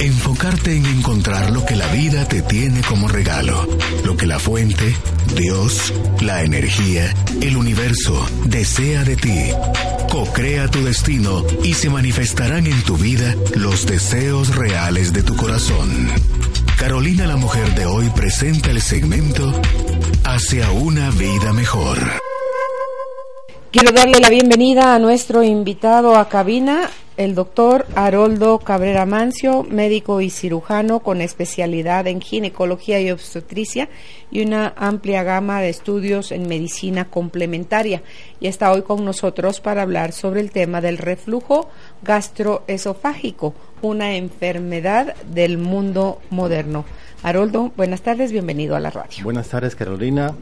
Enfocarte en encontrar lo que la vida te tiene como regalo, lo que la fuente, Dios, la energía, el universo desea de ti. Co-crea tu destino y se manifestarán en tu vida los deseos reales de tu corazón. Carolina la mujer de hoy presenta el segmento Hacia una vida mejor. Quiero darle la bienvenida a nuestro invitado a cabina, el doctor Haroldo Cabrera Mancio, médico y cirujano con especialidad en ginecología y obstetricia y una amplia gama de estudios en medicina complementaria. Y está hoy con nosotros para hablar sobre el tema del reflujo gastroesofágico, una enfermedad del mundo moderno. Haroldo, buenas tardes, bienvenido a la radio. Buenas tardes, Carolina.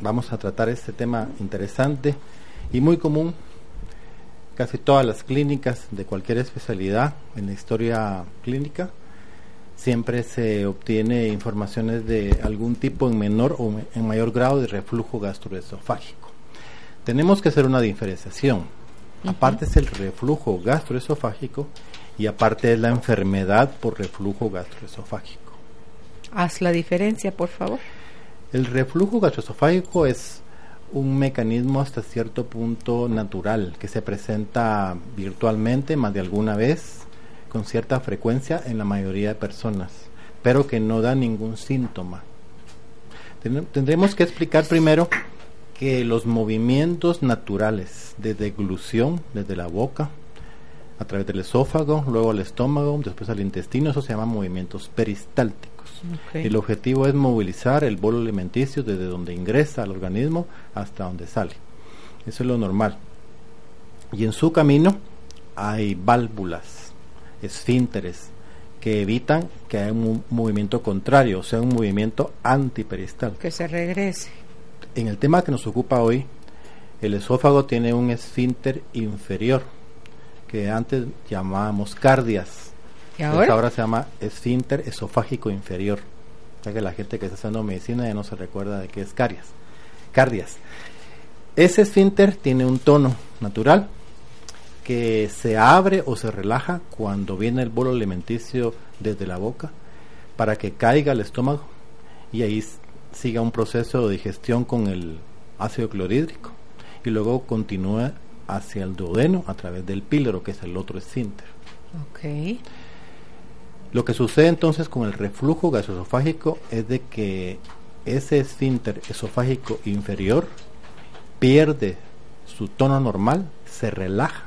Vamos a tratar este tema interesante y muy común casi todas las clínicas de cualquier especialidad en la historia clínica siempre se obtiene informaciones de algún tipo en menor o en mayor grado de reflujo gastroesofágico. Tenemos que hacer una diferenciación. Aparte es el reflujo gastroesofágico y aparte es la enfermedad por reflujo gastroesofágico. Haz la diferencia, por favor. El reflujo gastroesofágico es un mecanismo hasta cierto punto natural que se presenta virtualmente más de alguna vez con cierta frecuencia en la mayoría de personas, pero que no da ningún síntoma. Tendremos que explicar primero que los movimientos naturales de deglución desde la boca, a través del esófago, luego al estómago, después al intestino, eso se llama movimientos peristálticos. El objetivo es movilizar el bolo alimenticio desde donde ingresa al organismo hasta donde sale. Eso es lo normal. Y en su camino hay válvulas, esfínteres, que evitan que haya un movimiento contrario, o sea, un movimiento antiperistal. Que se regrese. En el tema que nos ocupa hoy, el esófago tiene un esfínter inferior, que antes llamábamos cardias, ¿Y ahora? se llama esfínter esofágico inferior. Ya que la gente que está haciendo medicina ya no se recuerda de qué es. Cardias. Ese esfínter tiene un tono natural que se abre o se relaja cuando viene el bolo alimenticio desde la boca para que caiga al estómago y ahí siga un proceso de digestión con el ácido clorhídrico y luego continúa hacia el duodeno a través del píloro que es el otro esfínter. Okay. Lo que sucede entonces con el reflujo gastroesofágico es de que ese esfínter esofágico inferior pierde su tono normal, se relaja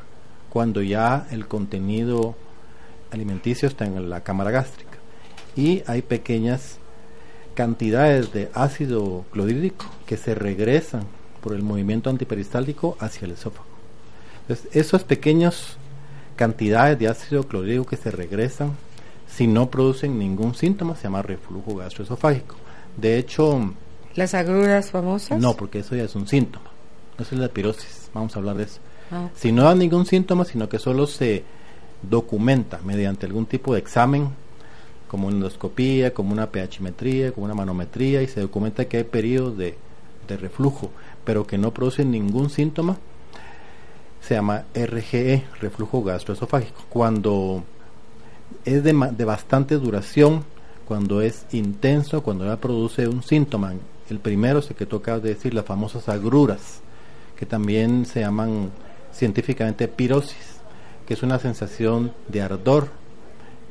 cuando ya el contenido alimenticio está en la cámara gástrica y hay pequeñas cantidades de ácido clorhídrico que se regresan por el movimiento antiperistáltico hacia el esófago. Entonces, esas pequeñas cantidades de ácido clorhídrico que se regresan si no producen ningún síntoma, se llama reflujo gastroesofágico. De hecho... ¿Las agruras famosas? No, porque eso ya es un síntoma. Eso es la pirosis. Vamos a hablar de eso. Ah. Si no da ningún síntoma, sino que solo se documenta mediante algún tipo de examen, como una endoscopía, como una pHmetría, como una manometría, y se documenta que hay periodos de, de reflujo, pero que no producen ningún síntoma, se llama RGE, reflujo gastroesofágico. Cuando es de, de bastante duración cuando es intenso, cuando ya produce un síntoma. El primero es el que toca decir las famosas agruras, que también se llaman científicamente pirosis, que es una sensación de ardor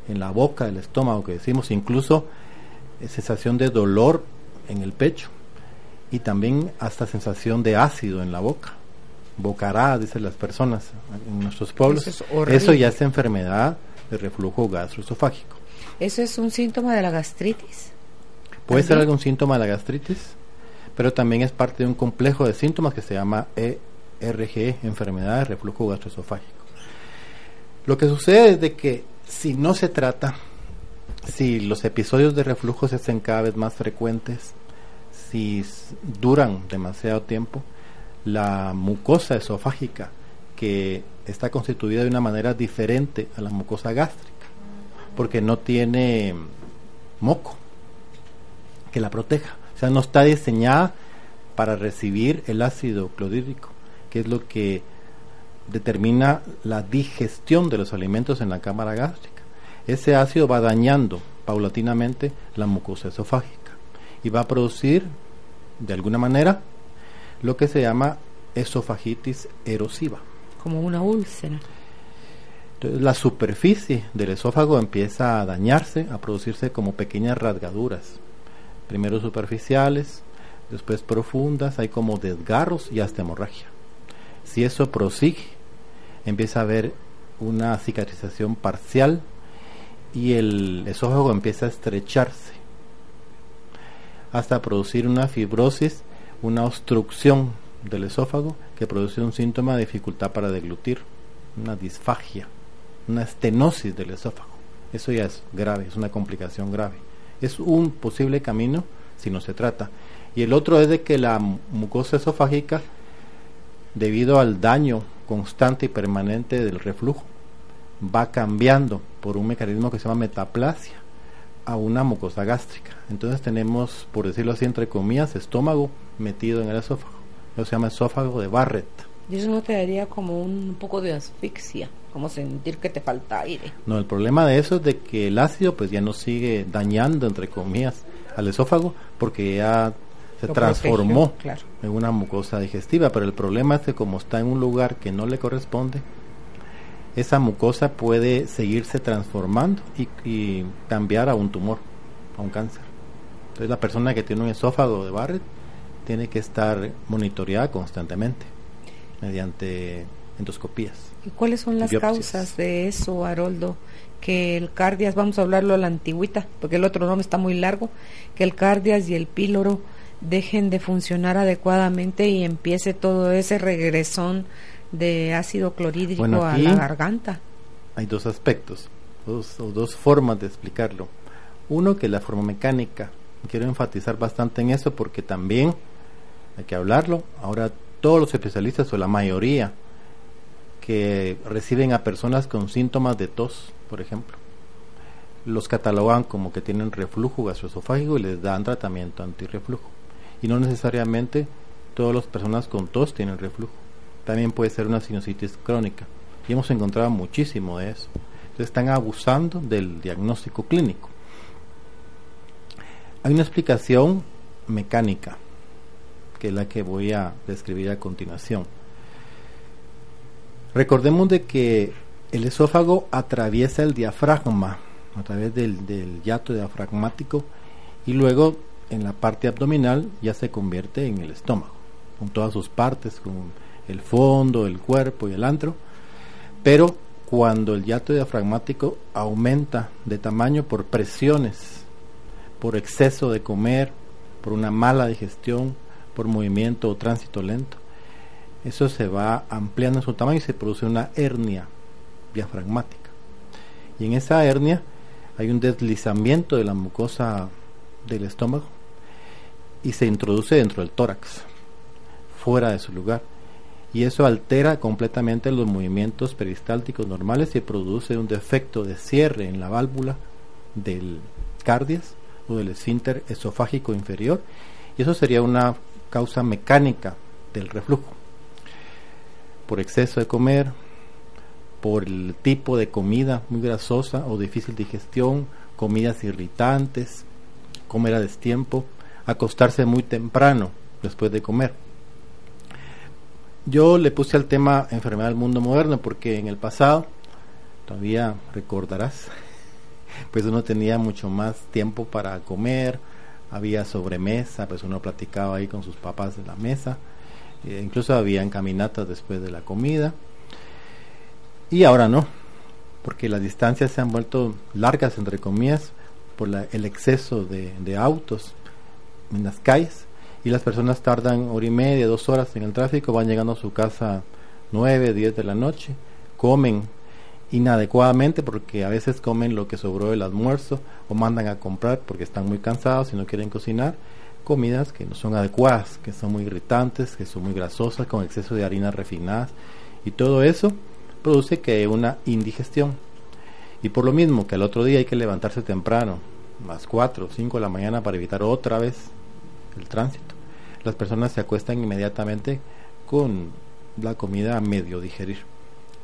en la boca, del estómago, que decimos, incluso eh, sensación de dolor en el pecho y también hasta sensación de ácido en la boca. Bocará, dicen las personas en nuestros pueblos. Eso ya es enfermedad de reflujo gastroesofágico. ¿Eso es un síntoma de la gastritis? Puede ser algún síntoma de la gastritis, pero también es parte de un complejo de síntomas que se llama ERG, enfermedad de reflujo gastroesofágico. Lo que sucede es de que si no se trata, si los episodios de reflujo se hacen cada vez más frecuentes, si duran demasiado tiempo, la mucosa esofágica que está constituida de una manera diferente a la mucosa gástrica, porque no tiene moco que la proteja. O sea, no está diseñada para recibir el ácido clorhídrico, que es lo que determina la digestión de los alimentos en la cámara gástrica. ese ácido va dañando paulatinamente la mucosa esofágica y va a producir de alguna manera lo que se llama esofagitis erosiva. Como una úlcera. La superficie del esófago empieza a dañarse, a producirse como pequeñas rasgaduras, primero superficiales, después profundas, hay como desgarros y hasta hemorragia. Si eso prosigue, empieza a haber una cicatrización parcial y el esófago empieza a estrecharse hasta producir una fibrosis, una obstrucción del esófago que produce un síntoma de dificultad para deglutir, una disfagia, una estenosis del esófago. Eso ya es grave, es una complicación grave. Es un posible camino si no se trata. Y el otro es de que la mucosa esofágica, debido al daño constante y permanente del reflujo, va cambiando por un mecanismo que se llama metaplasia a una mucosa gástrica. Entonces tenemos, por decirlo así, entre comillas, estómago metido en el esófago. Eso se llama esófago de Barrett. ¿Y eso no te daría como un poco de asfixia? Como sentir que te falta aire. No, el problema de eso es de que el ácido pues ya no sigue dañando, entre comillas, al esófago porque ya se transformó en una mucosa digestiva. Pero el problema es que como está en un lugar que no le corresponde, esa mucosa puede seguirse transformando y, cambiar a un tumor, a un cáncer. Entonces la persona que tiene un esófago de Barrett tiene que estar monitoreada constantemente mediante endoscopías. ¿Y cuáles son las causas de eso, Haroldo? Que el cardias, vamos a hablarlo a la antigüita, porque el otro nombre está muy largo, que el cardias y el píloro dejen de funcionar adecuadamente y empiece todo ese regresón de ácido clorhídrico a la garganta. Hay dos aspectos, dos, o dos formas de explicarlo. Uno que la forma mecánica. Quiero enfatizar bastante en eso porque también hay que hablarlo. Ahora todos los especialistas o la mayoría que reciben a personas con síntomas de tos, por ejemplo, los catalogan como que tienen reflujo gastroesofágico y les dan tratamiento antirreflujo. Y no necesariamente todas las personas con tos tienen reflujo también puede ser una sinusitis crónica. Y hemos encontrado muchísimo de eso. Entonces están abusando del diagnóstico clínico. Hay una explicación mecánica, que es la que voy a describir a continuación. Recordemos de que el esófago atraviesa el diafragma a través del, del hiato diafragmático y luego en la parte abdominal ya se convierte en el estómago, con todas sus partes, con el fondo, el cuerpo y el antro, pero cuando el hiato diafragmático aumenta de tamaño por presiones, por exceso de comer, por una mala digestión, por movimiento o tránsito lento, eso se va ampliando en su tamaño y se produce una hernia diafragmática. Y en esa hernia hay un deslizamiento de la mucosa del estómago y se introduce dentro del tórax, fuera de su lugar. Y eso altera completamente los movimientos peristálticos normales y produce un defecto de cierre en la válvula del cardias o del esfínter esofágico inferior. Y eso sería una causa mecánica del reflujo. Por exceso de comer por el tipo de comida muy grasosa o difícil digestión comidas irritantes comer a destiempo acostarse muy temprano después de comer. Yo le puse al tema enfermedad del mundo moderno porque en el pasado, todavía recordarás, pues uno tenía mucho más tiempo para comer, había sobremesa, pues uno platicaba ahí con sus papás en la mesa, eh, incluso había caminatas después de la comida. Y ahora no, porque las distancias se han vuelto largas, entre comillas, por el exceso de, de autos en las calles y las personas tardan hora y media, dos horas en el tráfico, van llegando a su casa nueve, diez de la noche, comen inadecuadamente porque a veces comen lo que sobró del almuerzo o mandan a comprar porque están muy cansados y no quieren cocinar comidas que no son adecuadas, que son muy irritantes, que son muy grasosas, con exceso de harinas refinadas y todo eso produce que una indigestión. Y por lo mismo que al otro día hay que levantarse temprano, más cuatro o cinco de la mañana para evitar otra vez el tránsito las personas se acuestan inmediatamente con la comida a medio digerir.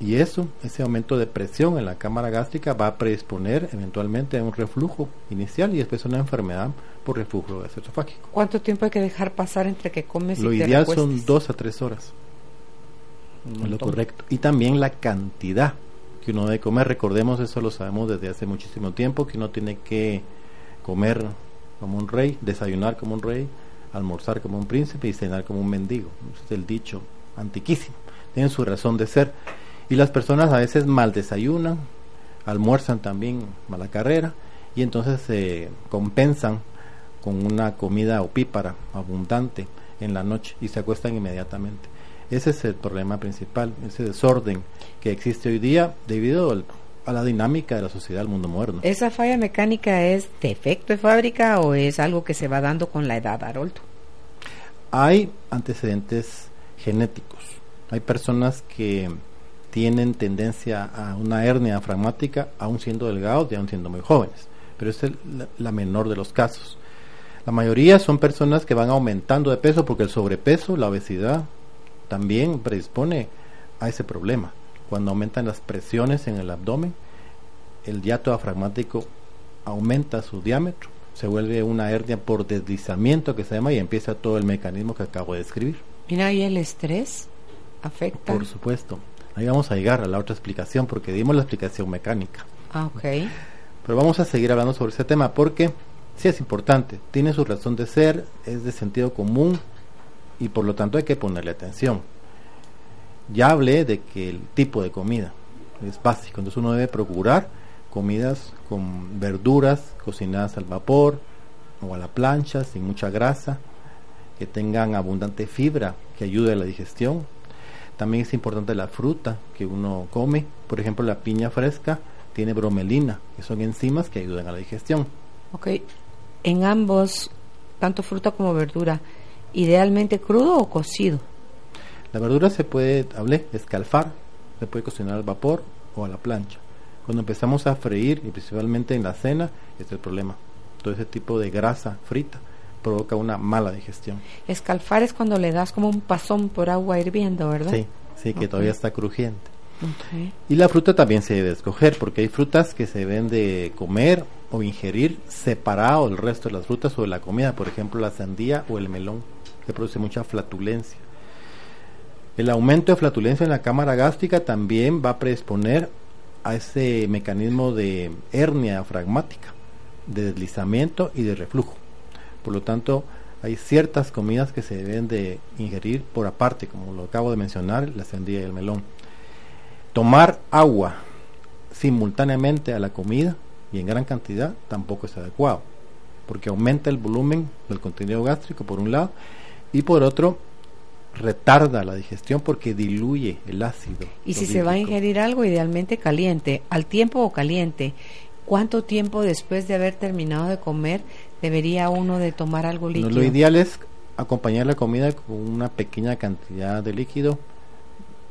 Y eso, ese aumento de presión en la cámara gástrica va a predisponer eventualmente a un reflujo inicial y después una enfermedad por reflujo gastroesofágico. ¿Cuánto tiempo hay que dejar pasar entre que comes Lo y te ideal recuestes? son dos a tres horas. Es lo correcto. Y también la cantidad que uno debe comer. Recordemos, eso lo sabemos desde hace muchísimo tiempo, que uno tiene que comer como un rey, desayunar como un rey, almorzar como un príncipe y cenar como un mendigo. Ese es el dicho antiquísimo. Tienen su razón de ser. Y las personas a veces mal desayunan, almuerzan también mala carrera y entonces se compensan con una comida opípara, abundante en la noche y se acuestan inmediatamente. Ese es el problema principal, ese desorden que existe hoy día debido al- a la dinámica de la sociedad del mundo moderno. ¿Esa falla mecánica es defecto de fábrica o es algo que se va dando con la edad, Haroldo? Hay antecedentes genéticos. Hay personas que tienen tendencia a una hernia diafragmática aún siendo delgados y aún siendo muy jóvenes, pero es el- la, menor de los casos. La mayoría son personas que van aumentando de peso porque el sobrepeso, la obesidad, también predispone a ese problema. Cuando aumentan las presiones en el abdomen, el hiato diafragmático aumenta su diámetro, se vuelve una hernia por deslizamiento que se llama y empieza todo el mecanismo que acabo de describir. Mira, ¿y el estrés afecta? Por supuesto. Ahí vamos a llegar a la otra explicación porque dimos la explicación mecánica. Ah, ok. Pero vamos a seguir hablando sobre ese tema porque sí es importante, tiene su razón de ser, es de sentido común y por lo tanto hay que ponerle atención. Ya hablé de que el tipo de comida es básico, entonces uno debe procurar comidas con verduras cocinadas al vapor o a la plancha, sin mucha grasa, que tengan abundante fibra que ayude a la digestión. También es importante la fruta que uno come, por ejemplo la piña fresca tiene bromelina, que son enzimas que ayudan a la digestión. Ok. En ambos, tanto fruta como verdura, idealmente crudo o cocido. La verdura se puede, hablé, escalfar, se puede cocinar al vapor o a la plancha. Cuando empezamos a freír, y principalmente en la cena, este es el problema. Todo ese tipo de grasa frita provoca una mala digestión. Escalfar es cuando le das como un pasón por agua hirviendo, ¿verdad? Sí, sí, que todavía está crujiente. Y la fruta también se debe escoger, porque hay frutas que se deben de comer o ingerir separado del resto de las frutas o de la comida, por ejemplo la sandía o el melón, que produce mucha flatulencia. El aumento de flatulencia en la cámara gástrica también va a predisponer a ese mecanismo de hernia diafragmática, de deslizamiento y de reflujo. Por lo tanto, hay ciertas comidas que se deben de ingerir por aparte, como lo acabo de mencionar, la sandía y el melón. Tomar agua simultáneamente a la comida y en gran cantidad tampoco es adecuado, porque aumenta el volumen del contenido gástrico por un lado y por otro retarda la digestión porque diluye el ácido. Y si se va a ingerir algo, idealmente caliente, al tiempo o caliente, ¿cuánto tiempo después de haber terminado de comer debería uno de tomar algo No, líquido? lo ideal es acompañar la comida con una pequeña cantidad de líquido,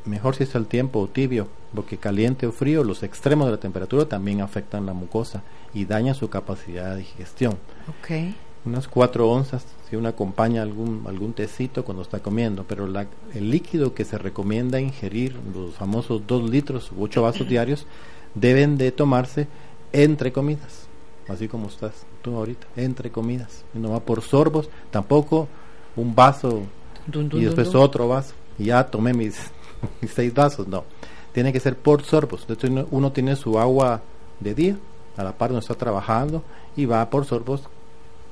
mejor si es al tiempo o tibio, porque caliente o frío, los extremos de la temperatura también afectan la mucosa y dañan su capacidad de digestión. Ok. Unas 4 onzas, si uno acompaña algún, algún tecito cuando está comiendo, pero la- el líquido que se recomienda ingerir, los famosos 2 litros u 8 vasos diarios, deben de tomarse entre comidas, así como estás tú ahorita, entre comidas, y no va por sorbos, tampoco un vaso Dun, dun, y después dun. otro vaso, y ya tomé mis, mis seis vasos, no, tiene que ser por sorbos, entonces uno, uno tiene su agua de día, a la par donde está trabajando, y va por sorbos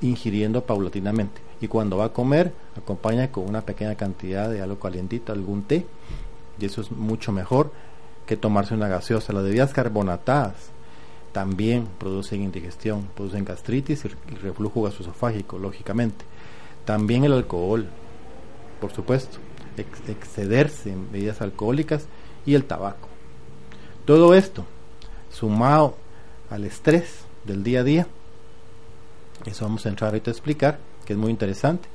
ingiriendo paulatinamente. Y cuando va a comer, acompaña con una pequeña cantidad de algo calientito, algún té, y eso es mucho mejor que tomarse una gaseosa. Las bebidas carbonatadas también producen indigestión, producen gastritis y reflujo gastroesofágico, lógicamente. También el alcohol, por supuesto, ex- excederse en bebidas alcohólicas y el tabaco. Todo esto, sumado al estrés del día a día, eso vamos a entrar ahorita a explicar, que es muy interesante.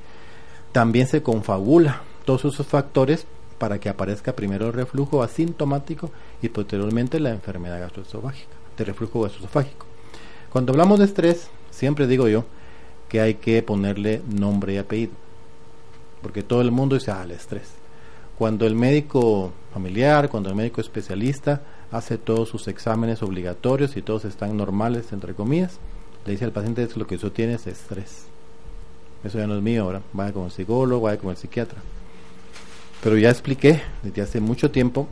También se confabula todos esos factores para que aparezca primero el reflujo asintomático y posteriormente la enfermedad gastroesofágica, de reflujo gastroesofágico. Cuando hablamos de estrés, siempre digo yo que hay que ponerle nombre y apellido, porque todo el mundo dice, ah, el estrés. Cuando el médico familiar, cuando el médico especialista hace todos sus exámenes obligatorios y todos están normales, entre comillas, le dice al paciente lo que usted tiene es estrés. Eso ya no es mío ahora, vaya con el psicólogo, vaya con el psiquiatra. Pero ya expliqué desde hace mucho tiempo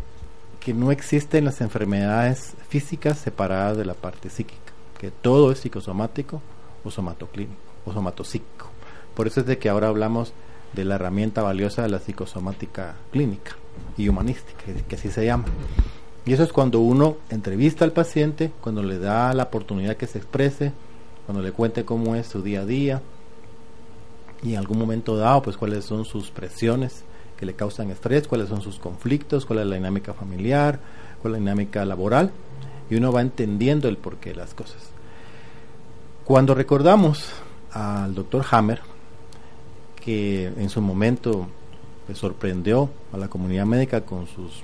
que no existen las enfermedades físicas separadas de la parte psíquica, que todo es psicosomático o somatoclínico o somatopsíquico. Por eso es de que ahora hablamos de la herramienta valiosa de la psicosomática clínica y humanística, que así se llama. Y eso es cuando uno entrevista al paciente, cuando le da la oportunidad que se exprese, cuando le cuente cómo es su día a día y en algún momento dado, pues cuáles son sus presiones que le causan estrés, cuáles son sus conflictos, cuál es la dinámica familiar, cuál es la dinámica laboral y uno va entendiendo el porqué de las cosas. Cuando recordamos al doctor Hammer, que en su momento pues, sorprendió a la comunidad médica con sus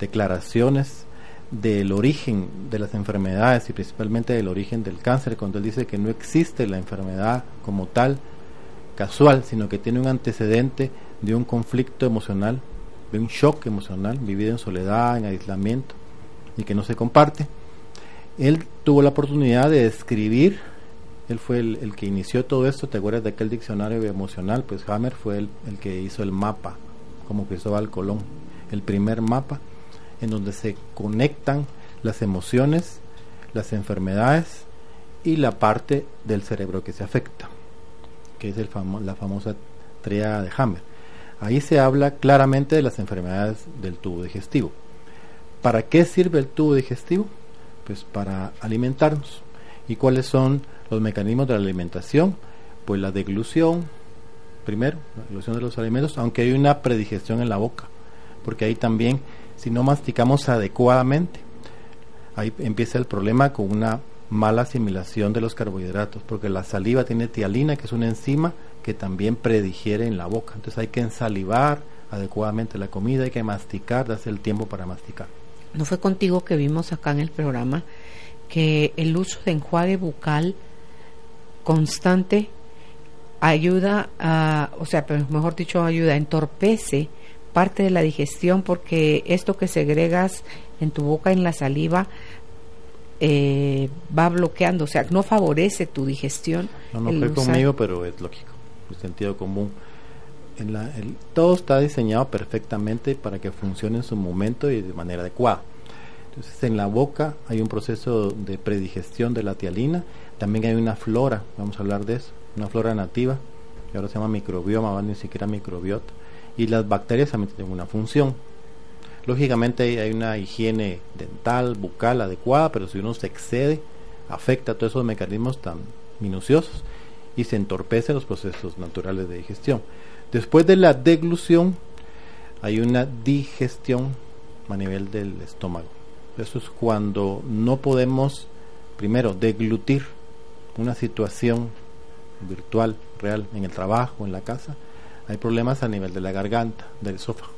declaraciones del origen de las enfermedades y principalmente del origen del cáncer, cuando él dice que no existe la enfermedad como tal casual, sino que tiene un antecedente de un conflicto emocional, de un shock emocional, vivido en soledad, en aislamiento y que no se comparte. Él tuvo la oportunidad de escribir, él fue el, que inició todo esto, ¿te acuerdas de aquel diccionario emocional? Pues Hammer fue el, el que hizo el mapa, como Cristóbal Colón, el primer mapa en donde se conectan las emociones, las enfermedades y la parte del cerebro que se afecta, que es el la famosa tríada de Hammer. Ahí se habla claramente de las enfermedades del tubo digestivo. ¿Para qué sirve el tubo digestivo? Pues para alimentarnos. ¿Y cuáles son los mecanismos de la alimentación? Pues la deglución, primero, la deglución de los alimentos, aunque hay una predigestión en la boca, porque ahí también si no masticamos adecuadamente. Ahí empieza el problema con una mala asimilación de los carbohidratos, porque la saliva tiene tialina, que es una enzima que también predigiere en la boca. Entonces hay que ensalivar adecuadamente la comida, hay que masticar, darse el tiempo para masticar. ¿No fue contigo que vimos acá en el programa que el uso de enjuague bucal constante ayuda a, o sea, mejor dicho, ayuda, entorpece parte de la digestión porque esto que segregas en tu boca, en la saliva, eh, va bloqueando, o sea, no favorece tu digestión. No, no fue conmigo, pero es lógico, el sentido común. La, todo está diseñado perfectamente para que funcione en su momento y de manera adecuada. Entonces, en la boca hay un proceso de predigestión de la tialina, también hay una flora, vamos a hablar de eso, una flora nativa, que ahora se llama microbioma, ni siquiera microbiota y las bacterias también tienen una función. Lógicamente hay una higiene dental, bucal adecuada, pero si uno se excede, afecta a todos esos mecanismos tan minuciosos y se entorpecen los procesos naturales de digestión. Después de la deglución, hay una digestión a nivel del estómago. Eso es cuando no podemos, primero, deglutir una situación virtual, real, en el trabajo, en la casa, hay problemas a nivel de la garganta, del esófago.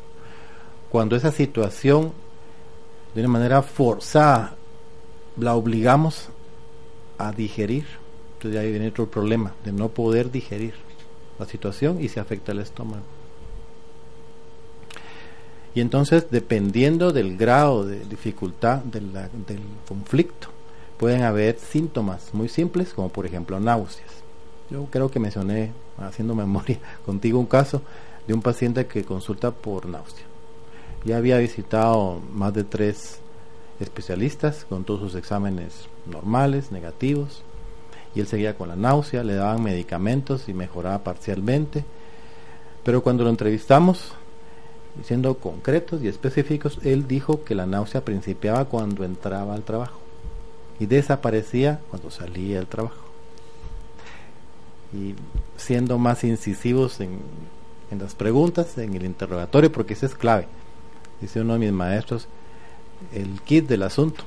Cuando esa situación, de una manera forzada, la obligamos a digerir, entonces ahí viene otro problema de no poder digerir la situación y se afecta el estómago. Y entonces, dependiendo del grado de dificultad del conflicto, pueden haber síntomas muy simples, como por ejemplo náuseas. Yo creo que mencioné haciendo memoria contigo un caso de un paciente que consulta por náusea. Ya había visitado más de tres especialistas con todos sus exámenes normales, negativos, y él seguía con la náusea, le daban medicamentos y mejoraba parcialmente. Pero cuando lo entrevistamos, siendo concretos y específicos, él dijo que la náusea principiaba cuando entraba al trabajo y desaparecía cuando salía del trabajo y siendo más incisivos en, en las preguntas, en el interrogatorio, porque eso es clave. Dice uno de mis maestros, el kit del asunto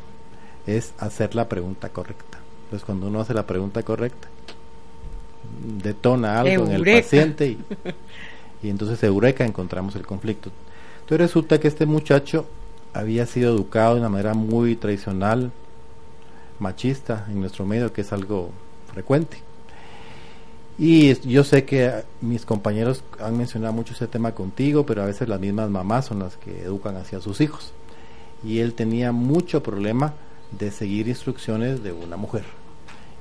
es hacer la pregunta correcta. Entonces cuando uno hace la pregunta correcta, detona algo en el paciente y, y entonces eureka encontramos el conflicto. Entonces resulta que este muchacho había sido educado de una manera muy tradicional, machista en nuestro medio, que es algo frecuente Y yo sé que mis compañeros han mencionado mucho ese tema contigo, pero a veces las mismas mamás son las que educan hacia sus hijos. Y él tenía mucho problema de seguir instrucciones de una mujer.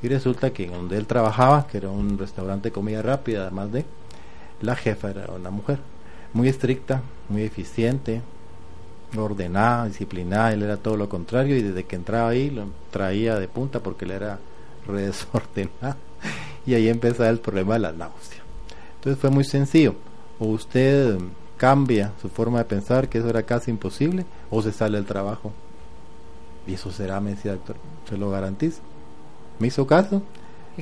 Y resulta que donde él trabajaba, que era un restaurante de comida rápida, además de, la jefa era una mujer, muy estricta, muy eficiente, ordenada, disciplinada, él era todo lo contrario y desde que entraba ahí lo traía de punta porque él era redesordenado y ahí empezaba el problema de la náusea. Entonces fue muy sencillo, o usted cambia su forma de pensar, que eso era casi imposible, o se sale del trabajo. Y eso será, me decía el doctor, se lo garantizo. Me hizo caso,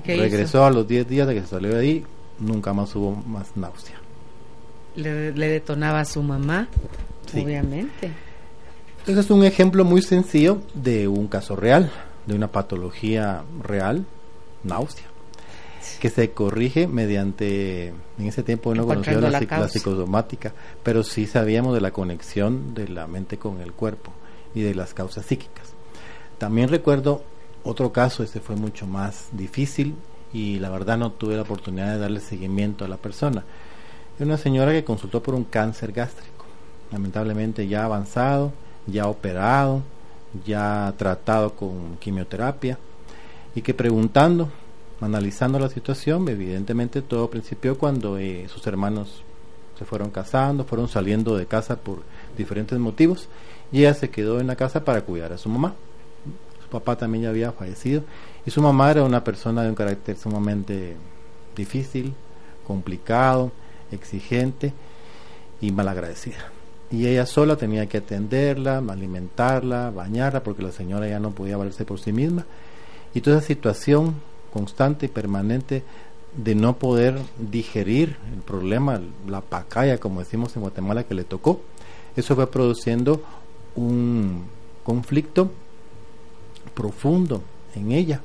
regresó a los 10 días de que se salió de ahí, nunca más hubo más náusea. Le, detonaba a su mamá, obviamente. Entonces es un ejemplo muy sencillo de un caso real, de una patología real, náusea, que se corrige mediante, en ese tiempo no conocía la, la, psicosomática, pero sí sabíamos de la conexión de la mente con el cuerpo y de las causas psíquicas. También recuerdo otro caso, este fue mucho más difícil y la verdad no tuve la oportunidad de darle seguimiento a la persona. Es una señora que consultó por un cáncer gástrico, lamentablemente ya avanzado, ya operado, ya tratado con quimioterapia y que preguntando, analizando la situación, evidentemente todo principió cuando eh, sus hermanos se fueron casando, fueron saliendo de casa por diferentes motivos y ella se quedó en la casa para cuidar a su mamá. Papá también ya había fallecido y su mamá era una persona de un carácter sumamente difícil, complicado, exigente y malagradecida. Y ella sola tenía que atenderla, alimentarla, bañarla, porque la señora ya no podía valerse por sí misma. Y toda esa situación constante y permanente de no poder digerir el problema, la pacaya, como decimos en Guatemala, que le tocó, eso fue produciendo un conflicto profundo en ella,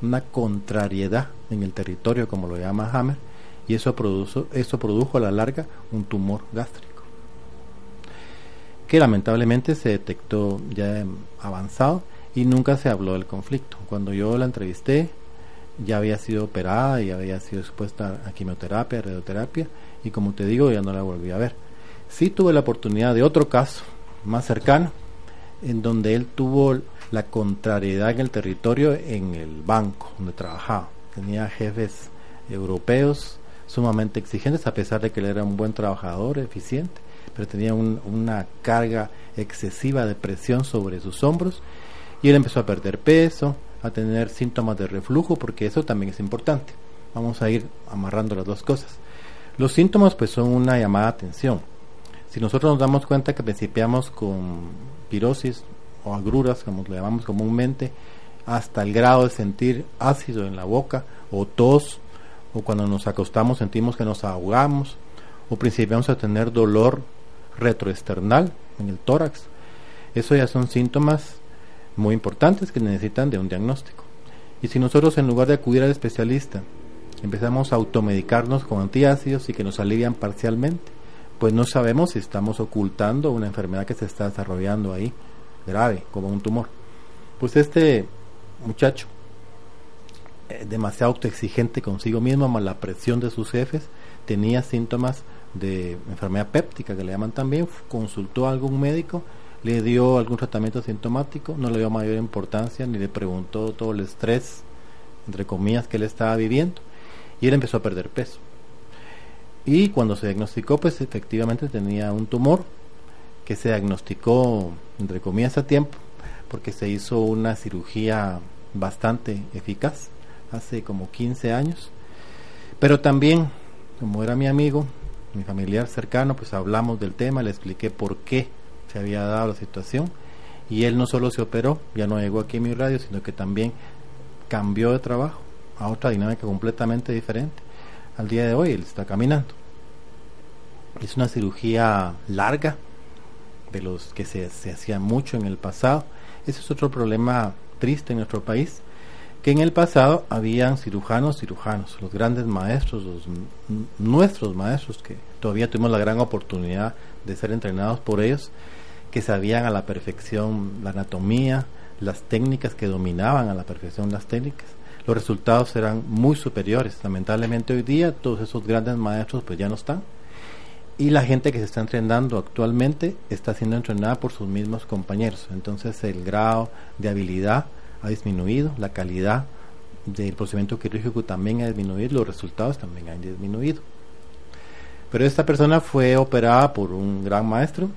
una contrariedad en el territorio, como lo llama Hammer, y eso produjo, eso produjo a la larga un tumor gástrico, que lamentablemente se detectó ya avanzado y nunca se habló del conflicto. Cuando yo la entrevisté, ya había sido operada y había sido expuesta a quimioterapia, a radioterapia, y como te digo, ya no la volví a ver. Sí tuve la oportunidad de otro caso más cercano, en donde él tuvo la contrariedad en el territorio en el banco donde trabajaba. Tenía jefes europeos sumamente exigentes, a pesar de que él era un buen trabajador, eficiente, pero tenía una carga excesiva de presión sobre sus hombros y él empezó a perder peso, a tener síntomas de reflujo, porque eso también es importante. Vamos a ir amarrando las dos cosas. Los síntomas pues son una llamada de atención. Si nosotros nos damos cuenta que principiamos con pirosis o agruras, como lo llamamos comúnmente, hasta el grado de sentir ácido en la boca o tos o cuando nos acostamos sentimos que nos ahogamos, o principiamos a tener dolor retroesternal en el tórax. Eso ya son síntomas muy importantes que necesitan de un diagnóstico. Y si nosotros en lugar de acudir al especialista empezamos a automedicarnos con antiácidos y que nos alivian parcialmente, pues no sabemos si estamos ocultando una enfermedad que se está desarrollando ahí, grave, como un tumor. Pues este muchacho eh, demasiado autoexigente consigo mismo, más la presión de sus jefes, tenía síntomas de enfermedad péptica, que le llaman también, consultó a algún médico, le dio algún tratamiento sintomático, no le dio mayor importancia, ni le preguntó todo el estrés, entre comillas, que él estaba viviendo, y él empezó a perder peso. Y cuando se diagnosticó, pues efectivamente tenía un tumor que se diagnosticó, entre comillas, a tiempo, porque se hizo una cirugía bastante eficaz hace como 15 años. Pero también, como era mi amigo, mi familiar cercano, pues hablamos del tema, le expliqué por qué se había dado la situación. Y él no solo se operó, ya no llegó aquí a mi radio, sino que también cambió de trabajo a otra dinámica completamente diferente. Al día de hoy él está caminando. Es una cirugía larga, de los que se, se hacía mucho en el pasado. Ese es otro problema triste en nuestro país, que en el pasado habían cirujanos, cirujanos, los grandes maestros, los, nuestros maestros, que todavía tuvimos la gran oportunidad de ser entrenados por ellos, que sabían a la perfección la anatomía, las técnicas, que dominaban a la perfección las técnicas. los resultados serán muy superiores. Lamentablemente hoy día todos esos grandes maestros pues ya no están. Y la gente que se está entrenando actualmente está siendo entrenada por sus mismos compañeros. Entonces el grado de habilidad ha disminuido, la calidad del procedimiento quirúrgico también ha disminuido, los resultados también han disminuido. Pero esta persona fue operada por un gran maestro,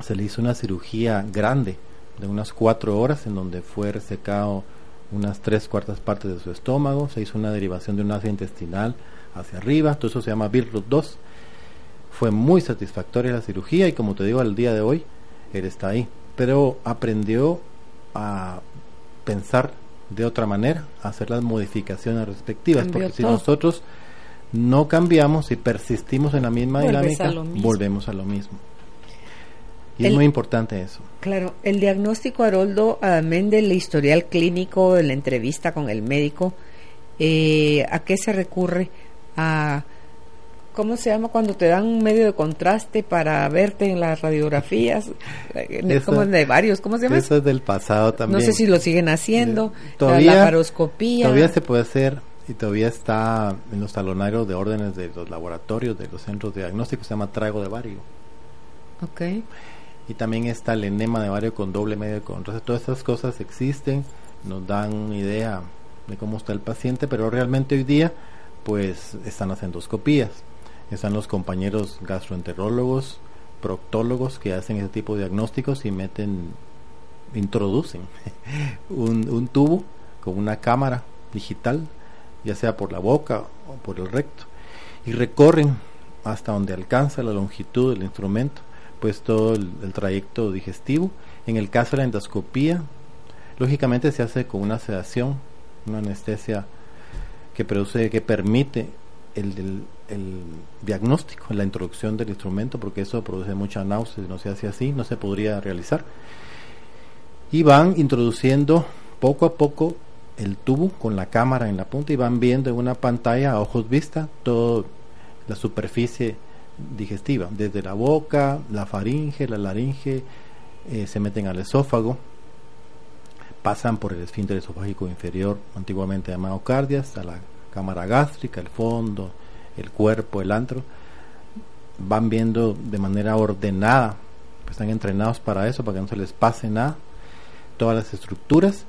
se le hizo una cirugía grande de unas cuatro horas en donde fue resecado unas tres cuartas partes de su estómago, se hizo una derivación de un ácido intestinal hacia arriba, todo eso se llama Birrut 2. Fue muy satisfactoria la cirugía y como te digo, al día de hoy él está ahí. Pero aprendió a pensar de otra manera, a hacer las modificaciones respectivas, porque si nosotros no cambiamos y persistimos en la misma dinámica, volvemos a lo mismo. Y es muy importante eso. Claro, el diagnóstico, Haroldo, además del historial clínico, de la entrevista con el médico, eh, ¿a qué se recurre? A, ¿Cómo se llama cuando te dan un medio de contraste para verte en las radiografías? como de varios, ¿cómo se llama? Eso es del pasado también. No sé si lo siguen haciendo. Todavía, la paroscopía. Todavía se puede hacer y todavía está en los talonarios de órdenes de los laboratorios, de los centros de diagnóstico, se llama trago de vario. Ok y también está el enema de vario con doble medio de contraste. Todas estas cosas existen, nos dan idea de cómo está el paciente, pero realmente hoy día pues están las endoscopías, están los compañeros gastroenterólogos, proctólogos que hacen ese tipo de diagnósticos y meten, introducen un, un tubo con una cámara digital, ya sea por la boca o por el recto, y recorren hasta donde alcanza la longitud del instrumento pues todo el, trayecto digestivo. En el caso de la endoscopía, lógicamente se hace con una sedación, una anestesia que produce, que permite el, el, diagnóstico, la introducción del instrumento, porque eso produce mucha náusea, no se hace así, no se podría realizar. Y van introduciendo poco a poco el tubo con la cámara en la punta y van viendo en una pantalla a ojos vista toda la superficie digestiva, desde la boca, la faringe, la laringe, eh, se meten al esófago, pasan por el esfínter esofágico inferior, antiguamente llamado cardias, a la cámara gástrica, el fondo, el cuerpo, el antro, van viendo de manera ordenada, pues están entrenados para eso, para que no se les pase nada, todas las estructuras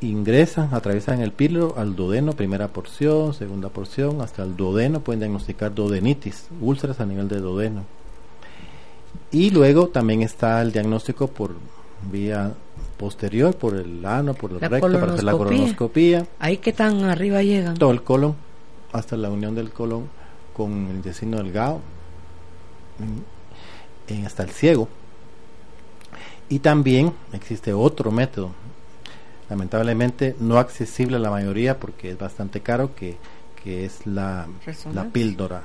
ingresan, atraviesan el píloro al duodeno, primera porción, segunda porción, hasta el duodeno, pueden diagnosticar duodenitis, úlceras a nivel de duodeno. Y luego también está el diagnóstico por vía posterior, por el ano, por el recto, para hacer la colonoscopía. ¿Ahí qué tan arriba llegan? Todo el colon, hasta la unión del colon con el intestino delgado, hasta el ciego. Y también existe otro método lamentablemente no accesible a la mayoría porque es bastante caro, que, que es la, la píldora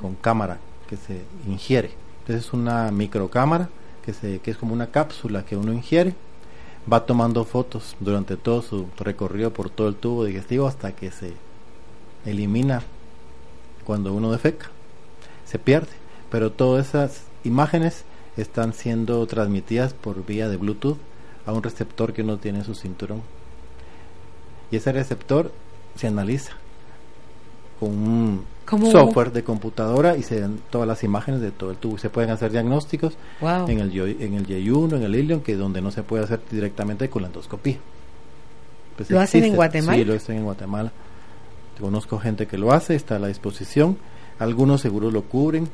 con cámara que se ingiere. Entonces es una microcámara que, se, que es como una cápsula que uno ingiere, va tomando fotos durante todo su recorrido por todo el tubo digestivo hasta que se elimina cuando uno defeca, se pierde. Pero todas esas imágenes están siendo transmitidas por vía de Bluetooth a un receptor que uno tiene en su cinturón. Y ese receptor se analiza con un software de computadora y se dan todas las imágenes de todo el tubo. Se pueden hacer diagnósticos en el en el Y1, en el Ilion, que donde no se puede hacer directamente con la endoscopía. Pues ¿Lo hacen en Guatemala? Sí, lo hacen en Guatemala. Conozco gente que lo hace, está a la disposición. Algunos seguros lo cubren,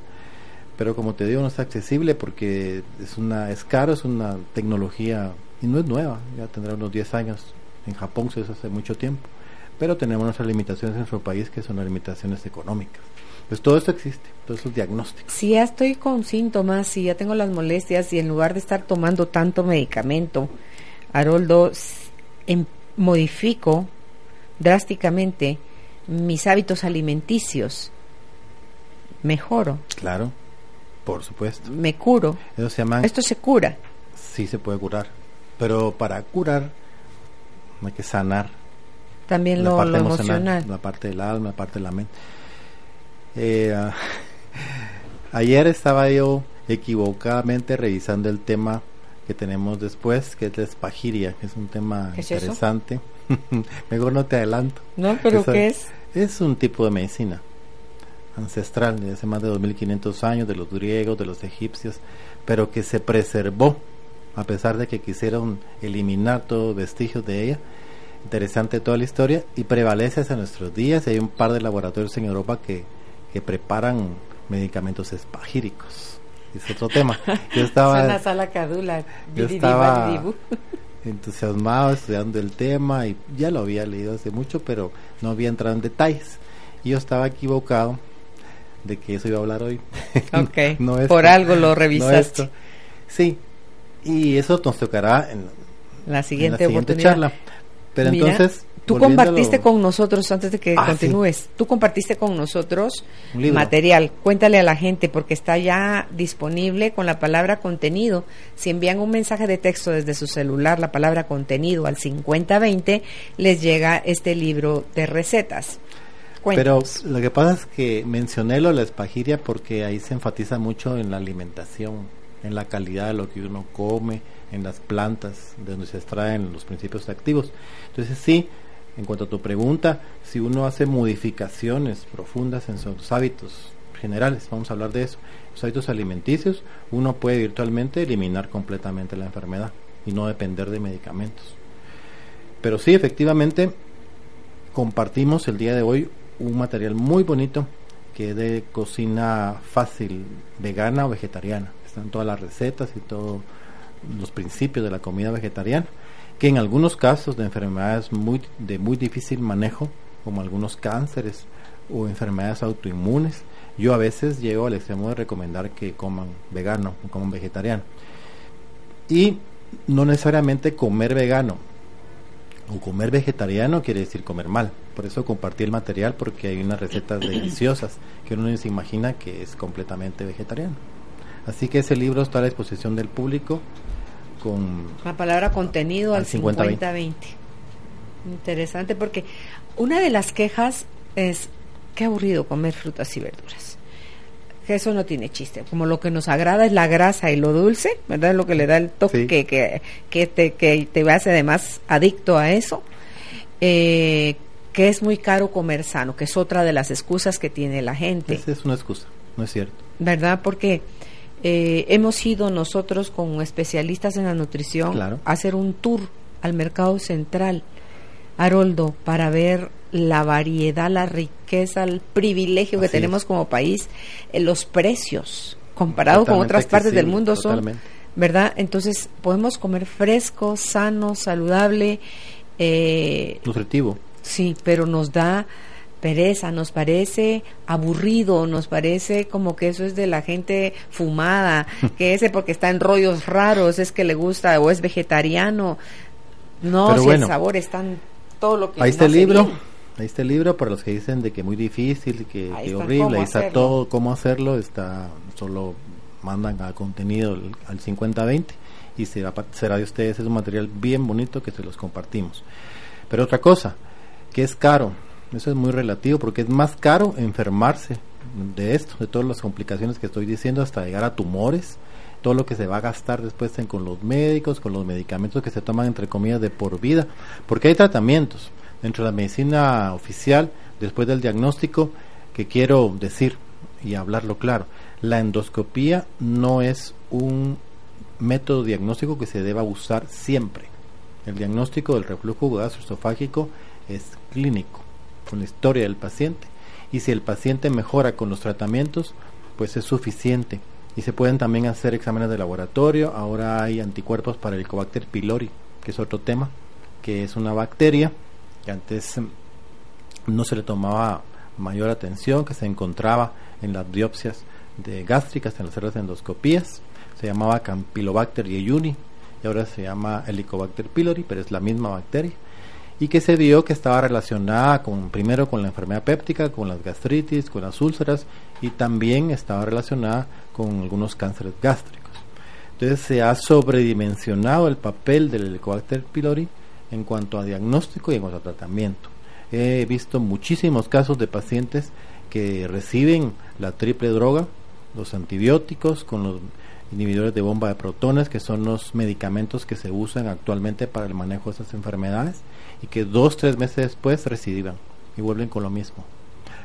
pero como te digo, no está accesible porque es una es caro, es una tecnología y no es nueva, ya tendrá unos 10 años. En Japón se hace mucho tiempo, pero tenemos nuestras limitaciones en nuestro país que son las limitaciones económicas. Pues todo esto existe, todos esos diagnósticos. Si ya estoy con síntomas, si ya tengo las molestias y en lugar de estar tomando tanto medicamento, Haroldo, em, modifico drásticamente mis hábitos alimenticios, mejoro. Claro, por supuesto. Me curo. Eso se llama... Esto se cura. Sí se puede curar pero para curar hay que sanar. También la lo, parte emocional, La parte del alma, la parte de la mente. Eh, ah, ayer estaba yo equivocadamente revisando el tema que tenemos después, que es la espagiria, que es un tema interesante. Mejor no te adelanto. No, pero ¿qué es? Es un tipo de medicina ancestral de hace más de 2500 años, de los griegos, de los egipcios, pero que se preservó a pesar de que quisieron eliminar todos vestigios de ella. Interesante toda la historia y prevalece hasta nuestros días. Hay un par de laboratorios en Europa que, que preparan medicamentos espagíricos. Es otro tema. Yo estaba, sala cadula. Yo estaba entusiasmado estudiando el tema y ya lo había leído hace mucho, pero no había entrado en detalles. Y yo estaba equivocado de que eso iba a hablar hoy. Ok. Por algo lo revisaste. sí. Y eso nos tocará en la siguiente, charla. Pero entonces Tú compartiste con nosotros, antes de que ah, continúes, tú compartiste con nosotros material. Cuéntale a la gente, porque está ya disponible con la palabra contenido. Si envían un mensaje de texto desde su celular, la palabra contenido al 5020, les llega este libro de recetas. Pero lo que pasa es que mencioné lo de la espagiria porque ahí se enfatiza mucho en la alimentación, en la calidad de lo que uno come, en las plantas de donde se extraen los principios activos. Entonces sí, en cuanto a tu pregunta, si uno hace modificaciones profundas en sus hábitos generales, vamos a hablar de eso, los hábitos alimenticios, uno puede virtualmente eliminar completamente la enfermedad y no depender de medicamentos. Pero sí, efectivamente, compartimos el día de hoy un material muy bonito que es de cocina fácil, vegana o vegetariana. Están todas las recetas y todos los principios de la comida vegetariana que en algunos casos de enfermedades muy, de muy difícil manejo, como algunos cánceres o enfermedades autoinmunes, yo a veces llego al extremo de recomendar que coman vegano o coman vegetariano. Y no necesariamente comer vegano o comer vegetariano quiere decir comer mal. Por eso compartí el material porque hay unas recetas deliciosas que uno se imagina que es completamente vegetariano. Así que ese libro está a la disposición del público la palabra contenido al 50-20. Interesante porque una de las quejas es qué aburrido comer frutas y verduras. Que eso no tiene chiste. Como lo que nos agrada es la grasa y lo dulce, ¿verdad? Lo que le da el toque que, que, te, que te hace además adicto a eso. Eh, que es muy caro comer sano, que es otra de las excusas que tiene la gente. Esa es una excusa, no es cierto. ¿Verdad? Porque eh, hemos ido nosotros con especialistas en la nutrición a hacer un tour al mercado central, Haroldo, para ver la variedad, la riqueza, el privilegio que tenemos como país, en los precios comparados con otras partes del mundo son, ¿verdad? Entonces podemos comer fresco, sano, saludable, eh, nutritivo. Sí, pero nos da pereza, nos parece aburrido, nos parece como que eso es de la gente fumada, que ese porque está en rollos raros, es que le gusta o es vegetariano. No, si el sabor está en todo lo que Ahí está el libro. Ahí está el libro para los que dicen de que muy difícil, que, horrible, ahí está todo cómo hacerlo, está solo mandan a contenido al 5020 y será, será de ustedes, es un material bien bonito que se los compartimos. Pero otra cosa, que es caro, eso es muy relativo porque es más caro enfermarse de esto, de todas las complicaciones que estoy diciendo, hasta llegar a tumores, todo lo que se va a gastar después en, con los médicos, con los medicamentos que se toman entre comillas de por vida, porque hay tratamientos dentro de la medicina oficial, después del diagnóstico, que quiero decir y hablarlo claro, la endoscopía no es un método diagnóstico que se deba usar siempre. El diagnóstico del reflujo gastroesofágico es clínico con la historia del paciente y si el paciente mejora con los tratamientos, pues es suficiente. Y se pueden también hacer exámenes de laboratorio. Ahora hay anticuerpos para el Helicobacter pylori, que es otro tema, que es una bacteria que antes em, no se le tomaba mayor atención, que se encontraba en las biopsias de gástricas, en las células de endoscopías. Se llamaba Campylobacter yeyuni y ahora se llama Helicobacter pylori, pero es la misma bacteria y que se vio que estaba relacionada con primero con la enfermedad péptica, con las gastritis, con las úlceras y también estaba relacionada con algunos cánceres gástricos. Entonces se ha sobredimensionado el papel del Helicobacter pylori en cuanto a diagnóstico y en cuanto a tratamiento. He visto muchísimos casos de pacientes que reciben la triple droga, los antibióticos con los inhibidores de bomba de protones, que son los medicamentos que se usan actualmente para el manejo de estas enfermedades y que dos, tres meses después recidivan y vuelven con lo mismo.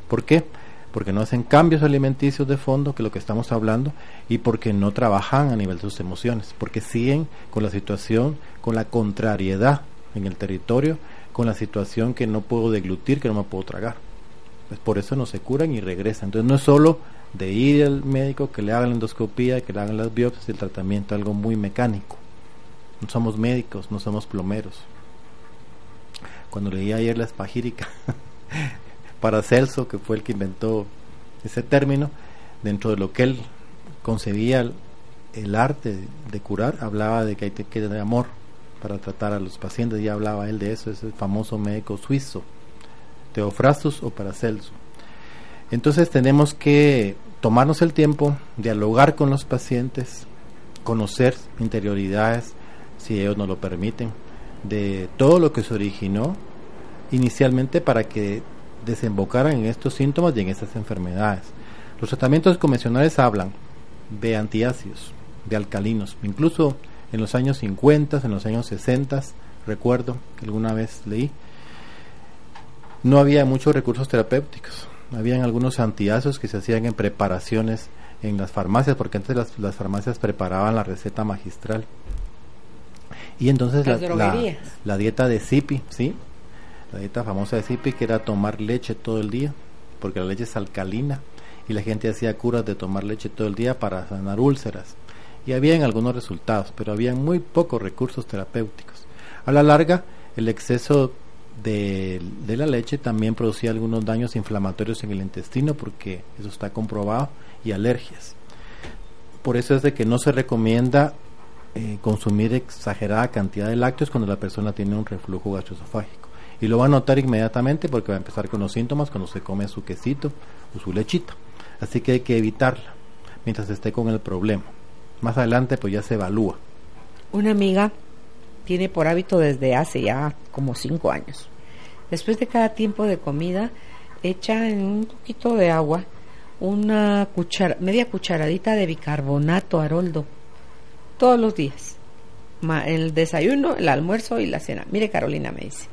¿Por qué? Porque no hacen cambios alimenticios de fondo, que es lo que estamos hablando, y porque no trabajan a nivel de sus emociones, porque siguen con la situación, con la contrariedad en el territorio, con la situación que no puedo deglutir, que no me puedo tragar. Pues por eso no se curan y regresan. Entonces no es solo de ir al médico, que le hagan la endoscopía, que le hagan las biopsias y el tratamiento, algo muy mecánico. No somos médicos, no somos plomeros. Cuando leí ayer la espagírica, para Celso, que fue el que inventó ese término, dentro de lo que él concebía el, arte de, curar, hablaba de que hay que tener amor para tratar a los pacientes, ya hablaba él de eso, ese famoso médico suizo, Teofrastus o Paracelso. Entonces tenemos que tomarnos el tiempo, dialogar con los pacientes, conocer interioridades, si ellos nos lo permiten, de todo lo que se originó inicialmente para que desembocaran en estos síntomas y en estas enfermedades. Los tratamientos convencionales hablan de antiácidos, de alcalinos, incluso en los años 50, en los años 60, recuerdo que alguna vez leí, no había muchos recursos terapéuticos. Habían algunos antiácidos que se hacían en preparaciones en las farmacias, porque antes las, las farmacias preparaban la receta magistral. Y entonces la, la, dieta de Zipi, ¿sí? La dieta famosa de Zipi, que era tomar leche todo el día, porque la leche es alcalina, y la gente hacía curas de tomar leche todo el día para sanar úlceras. Y habían algunos resultados, pero habían muy pocos recursos terapéuticos. A la larga, el exceso de, de, la leche también producía algunos daños inflamatorios en el intestino, porque eso está comprobado, y alergias. Por eso es de que no se recomienda eh, consumir exagerada cantidad de lácteos cuando la persona tiene un reflujo gastroesofágico. Y lo va a notar inmediatamente porque va a empezar con los síntomas cuando se come su quesito o su lechita. Así que hay que evitarla mientras esté con el problema. Más adelante pues ya se evalúa. Una amiga tiene por hábito desde hace ya como cinco años. Después de cada tiempo de comida, echa en un poquito de agua una cuchara, media cucharadita de bicarbonato aroldo todos los días. El desayuno, el almuerzo y la cena. Mire, Carolina me dice,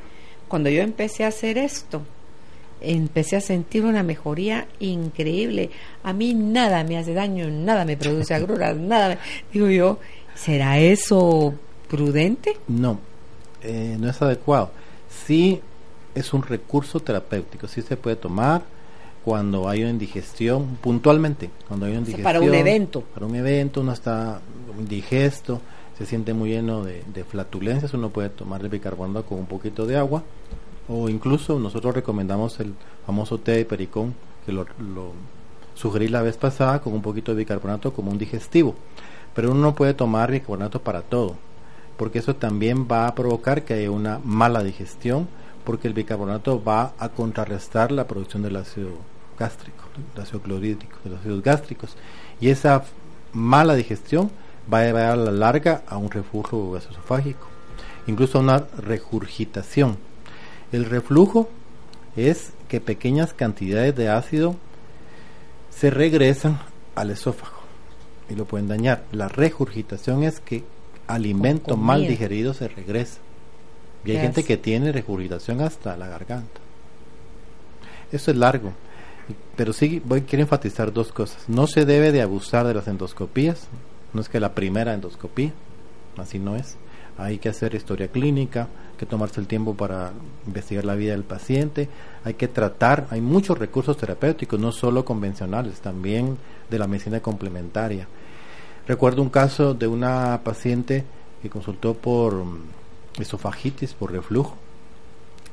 cuando yo empecé a hacer esto, empecé a sentir una mejoría increíble. A mí nada me hace daño, nada me produce agruras, nada. Digo yo, ¿será eso prudente? No, eh, no es adecuado. Sí es un recurso terapéutico, sí se puede tomar cuando hay una indigestión, puntualmente, cuando hay una indigestión. para un evento. Para un evento, uno está indigesto, se siente muy lleno de, flatulencias, uno puede tomar el bicarbonato con un poquito de agua, o incluso nosotros recomendamos el famoso té de pericón, que lo, lo sugerí la vez pasada, con un poquito de bicarbonato como un digestivo. Pero uno no puede tomar bicarbonato para todo, porque eso también va a provocar que haya una mala digestión, porque el bicarbonato va a contrarrestar la producción del ácido gástrico, el ácido clorhídrico, de los ácidos gástricos. Y esa mala digestión va a llevar a la larga a un reflujo gasosofágico, incluso a una regurgitación. El reflujo es que pequeñas cantidades de ácido se regresan al esófago y lo pueden dañar. La regurgitación es que alimento mal digerido se regresa. Y hay gente que tiene regurgitación hasta la garganta. Eso es largo. Pero sí voy, quiero enfatizar dos cosas. No se debe de abusar de las endoscopías. No es que la primera endoscopía, así no es. Hay que hacer historia clínica, hay que tomarse el tiempo para investigar la vida del paciente, hay que tratar, hay muchos recursos terapéuticos, no solo convencionales, también de la medicina complementaria. Recuerdo un caso de una paciente que consultó por esofagitis por reflujo,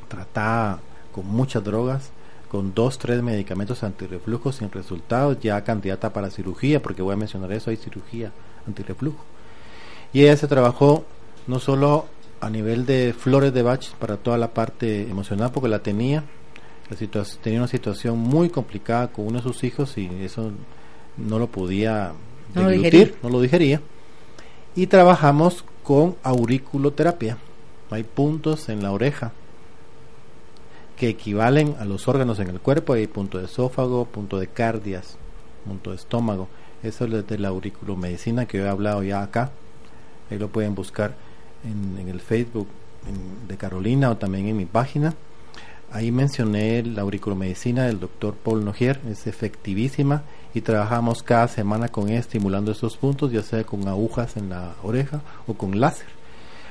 tratada con muchas drogas, con dos, tres medicamentos antirreflujo sin resultados, ya candidata para cirugía, porque voy a mencionar eso, hay cirugía antirreflujo. Y ella se trabajó no solo a nivel de flores de Bach para toda la parte emocional, porque la tenía, la tenía una situación muy complicada con uno de sus hijos y eso no lo podía no no lo digería. Y trabajamos con auriculoterapia. Hay puntos en la oreja que equivalen a los órganos en el cuerpo. Hay punto de esófago, punto de cardias, punto de estómago. Eso es de la auriculomedicina que he hablado ya acá. Ahí lo pueden buscar en, el Facebook de Carolina o también en mi página. Ahí mencioné la auriculomedicina del doctor Paul Nogier, es efectivísima y trabajamos cada semana con él estimulando estos puntos, ya sea con agujas en la oreja o con láser,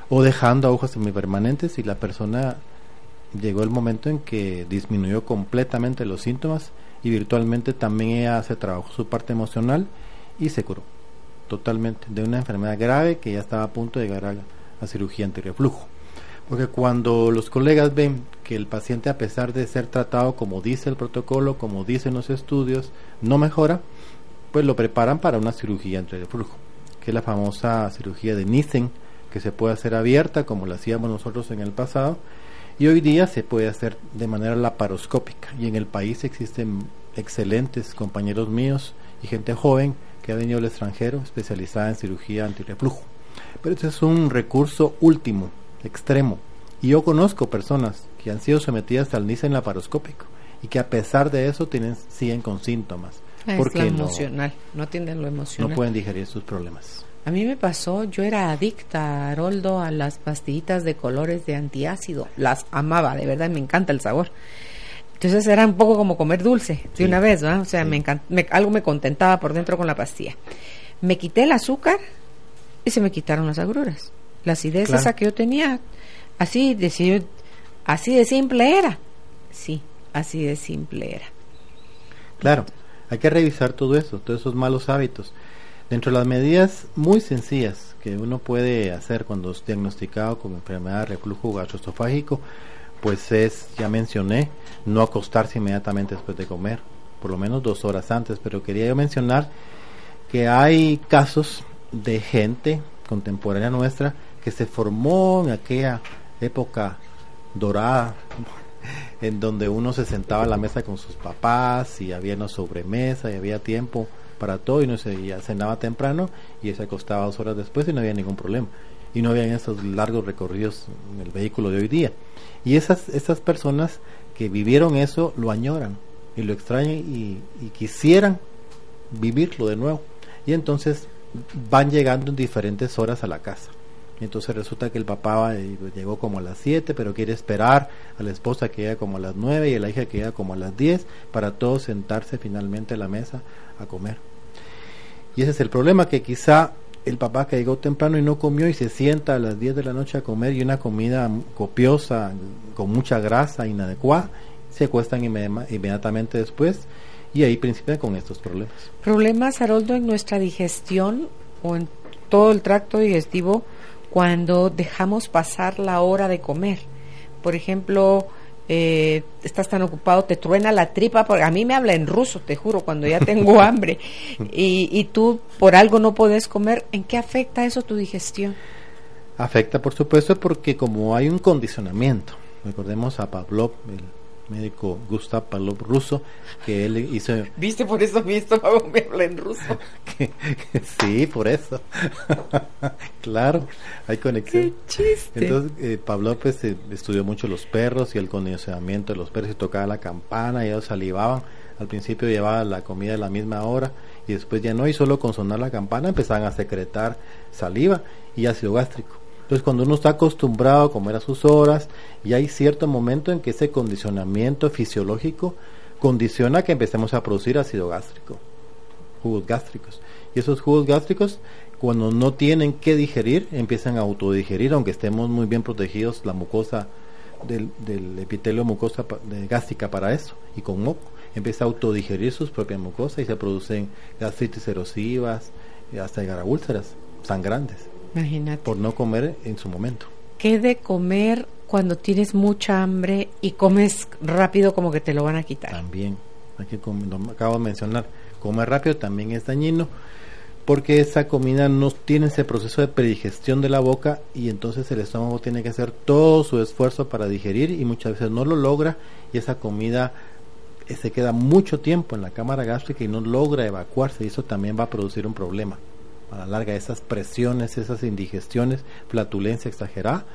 o dejando agujas semipermanentes y la persona llegó el momento en que disminuyó completamente los síntomas y virtualmente también ella se trabajó su parte emocional y se curó totalmente de una enfermedad grave que ya estaba a punto de llegar a, a cirugía antirreflujo. Porque cuando los colegas ven que el paciente, a pesar de ser tratado como dice el protocolo, como dicen los estudios, no mejora, pues lo preparan para una cirugía antirreflujo, que es la famosa cirugía de Nissen, que se puede hacer abierta como lo hacíamos nosotros en el pasado, y hoy día se puede hacer de manera laparoscópica. Y en el país existen excelentes compañeros míos y gente joven que ha venido al extranjero especializada en cirugía antirreflujo. Pero ese es un recurso último, extremo. Y yo conozco personas que han sido sometidas al Nissen laparoscópico y que a pesar de eso tienen, siguen con síntomas. Ah, porque emocional, no, atienden lo emocional. No pueden digerir sus problemas. A mí me pasó, yo era adicta, Haroldo, a las pastillitas de colores de antiácido. Las amaba, de verdad, me encanta el sabor. Entonces era un poco como comer dulce de una vez, ¿no? O sea, me, algo me contentaba por dentro con la pastilla. Me quité el azúcar y se me quitaron las agruras. La acidez esa que yo tenía, así de, así de simple era. Sí, así de simple era. Claro, hay que revisar todo eso, todos esos malos hábitos. Dentro de las medidas muy sencillas que uno puede hacer cuando es diagnosticado con enfermedad de reflujo gastroesofágico, pues es, ya mencioné, no acostarse inmediatamente después de comer, por lo menos dos horas antes, pero quería yo mencionar que hay casos de gente contemporánea nuestra que se formó en aquella época dorada, en donde uno se sentaba a la mesa con sus papás y había una sobremesa y había tiempo para todo y no se cenaba temprano y se acostaba dos horas después y no había ningún problema. Y no había esos largos recorridos en el vehículo de hoy día. Y esas esas personas que vivieron eso lo añoran y lo extrañan y, y quisieran vivirlo de nuevo. Y entonces van llegando en diferentes horas a la casa entonces resulta que el papá llegó como a las 7, pero quiere esperar a la esposa que llega como a las 9 y a la hija que llega como a las 10 para todos sentarse finalmente a la mesa a comer. Y ese es el problema, que quizá el papá que llegó temprano y no comió y se sienta a las 10 de la noche a comer y una comida copiosa, con mucha grasa, inadecuada, se acuestan inmediatamente después y ahí principian con estos problemas. Problemas, Haroldo, en nuestra digestión o en todo el tracto digestivo cuando dejamos pasar la hora de comer. Por ejemplo, eh, estás tan ocupado, te truena la tripa, porque a mí me habla en ruso, te juro, cuando ya tengo hambre, y, y tú por algo no puedes comer, ¿en qué afecta eso tu digestión? Afecta, por supuesto, porque como hay un condicionamiento, recordemos a Pavlov, el médico Gustav Palov ruso, que él hizo... ¿Viste? Por eso mi estómago me habla en ruso. sí, por eso. claro, hay conexión. Qué chiste. Entonces, eh, Pablo pues, eh, estudió mucho los perros y el condicionamiento de los perros y tocaba la campana y ellos salivaban. Al principio llevaba la comida a la misma hora y después ya no, y solo con sonar la campana empezaban a secretar saliva y ácido gástrico. Entonces, cuando uno está acostumbrado a comer a sus horas, y hay cierto momento en que ese condicionamiento fisiológico condiciona que empecemos a producir ácido gástrico, jugos gástricos. Y esos jugos gástricos, cuando no tienen que digerir, empiezan a autodigerir, aunque estemos muy bien protegidos la mucosa del, epitelio mucosa gástrica para eso, y con moco, empieza a autodigerir sus propias mucosas y se producen gastritis erosivas, hasta llegar a úlceras sangrantes. Imagínate. Por no comer en su momento. ¿Qué de comer cuando tienes mucha hambre y comes rápido como que te lo van a quitar? También, aquí como acabo de mencionar, comer rápido también es dañino porque esa comida no tiene ese proceso de predigestión de la boca y entonces el estómago tiene que hacer todo su esfuerzo para digerir y muchas veces no lo logra y esa comida eh, se queda mucho tiempo en la cámara gástrica y no logra evacuarse y eso también va a producir un problema a la larga esas presiones, esas indigestiones, flatulencia exagerada,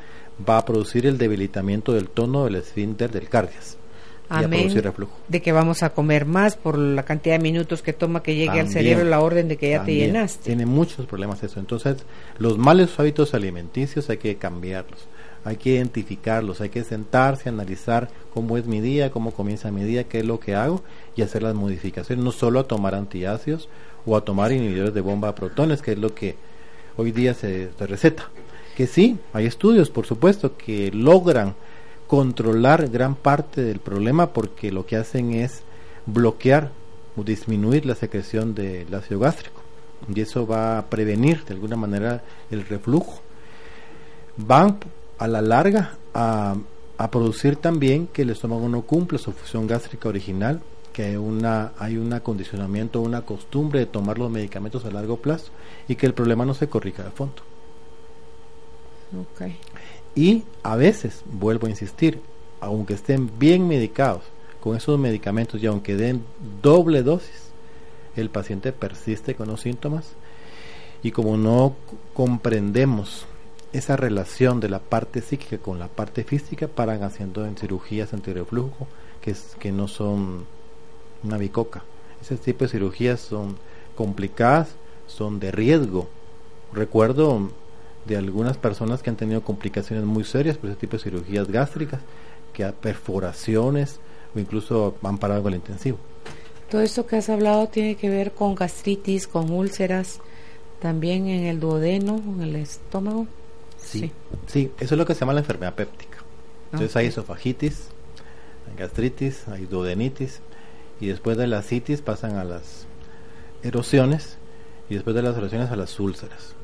va a producir el debilitamiento del tono del esfínter del cardias. y a producir reflujo. De que vamos a comer más por la cantidad de minutos que toma que llegue al cerebro la orden de que ya te llenaste. Tiene muchos problemas eso. Entonces, los malos hábitos alimenticios hay que cambiarlos. Hay que identificarlos, hay que sentarse, analizar cómo es mi día, cómo comienza mi día, qué es lo que hago y hacer las modificaciones, no solo a tomar antiácidos o a tomar inhibidores de bomba a protones, que es lo que hoy día se, se receta. Que sí, hay estudios, por supuesto, que logran controlar gran parte del problema porque lo que hacen es bloquear o disminuir la secreción del ácido gástrico y eso va a prevenir de alguna manera el reflujo. Van a la larga a, a producir también que el estómago no cumpla su función gástrica original, que una, hay un acondicionamiento, una costumbre de tomar los medicamentos a largo plazo y que el problema no se corrija de fondo. Okay. Y a veces, vuelvo a insistir, aunque estén bien medicados con esos medicamentos y aunque den doble dosis, el paciente persiste con los síntomas y como no comprendemos esa relación de la parte psíquica con la parte física, paran haciendo en cirugías antirreflujo que, es, que no son una bicoca. Ese tipo de cirugías son complicadas, son de riesgo. Recuerdo de algunas personas que han tenido complicaciones muy serias por ese tipo de cirugías gástricas, que a perforaciones o incluso han parado con el intensivo. Todo esto que has hablado tiene que ver con gastritis, con úlceras, también en el duodeno, en el estómago. Sí, sí, eso es lo que se llama la enfermedad péptica. Entonces hay esofagitis, hay gastritis, hay duodenitis y después de la citis pasan a las erosiones y después de las erosiones a las úlceras.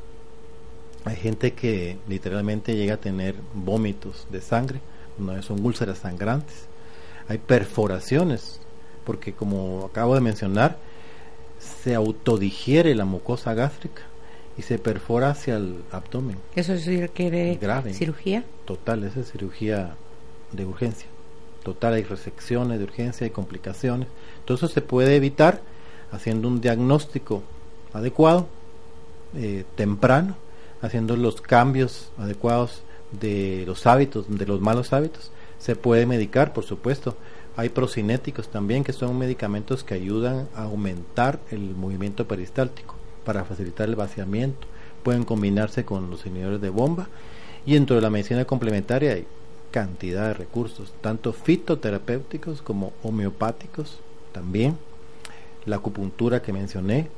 Hay gente que literalmente llega a tener vómitos de sangre, no son úlceras sangrantes. Hay perforaciones, porque como acabo de mencionar, se autodigiere la mucosa gástrica y se perfora hacia el abdomen. ¿Eso requiere grave, cirugía? Total, esa es cirugía de urgencia. Total, hay resecciones de urgencia, hay complicaciones. Eso se puede evitar haciendo un diagnóstico adecuado, eh, temprano, haciendo los cambios adecuados de los hábitos, de los malos hábitos. Se puede medicar, por supuesto. Hay procinéticos también, que son medicamentos que ayudan a aumentar el movimiento peristáltico para facilitar el vaciamiento. Pueden combinarse con los inhibidores de bomba. Y dentro de la medicina complementaria hay cantidad de recursos, tanto fitoterapéuticos como homeopáticos también. La acupuntura que mencioné,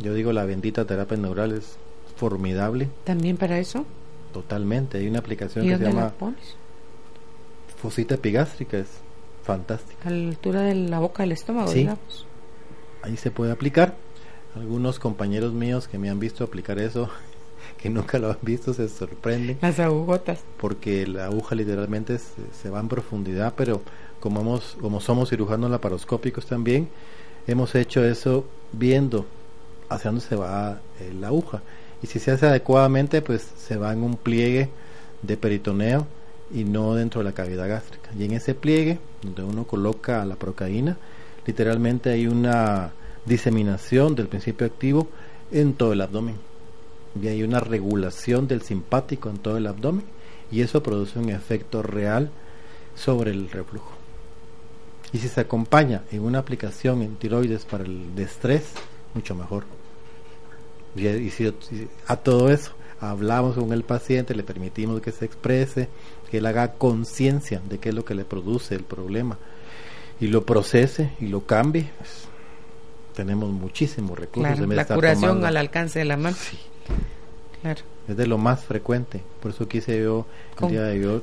yo digo la bendita terapia neural es formidable. ¿También para eso? Totalmente. Hay una aplicación que se llama Fosita epigástrica, es fantástica. A la altura de la boca del estómago, digamos. Ahí se puede aplicar. Algunos compañeros míos que me han visto aplicar eso, que nunca lo han visto, se sorprenden. Las agujotas. Porque la aguja literalmente se, va en profundidad, pero como, hemos, como somos cirujanos laparoscópicos también, hemos hecho eso viendo hacia dónde se va eh, la aguja y si se hace adecuadamente pues se va en un pliegue de peritoneo y no dentro de la cavidad gástrica y en ese pliegue donde uno coloca la procaína literalmente hay una diseminación del principio activo en todo el abdomen y hay una regulación del simpático en todo el abdomen y eso produce un efecto real sobre el reflujo y si se acompaña en una aplicación en tiroides para el estrés mucho mejor y, si, a todo eso hablamos con el paciente, le permitimos que se exprese, que él haga conciencia de qué es lo que le produce el problema y lo procese y lo cambie, pues, tenemos muchísimos recursos. la curación al alcance de la mano. Claro. Es de lo más frecuente, por eso quise yo con,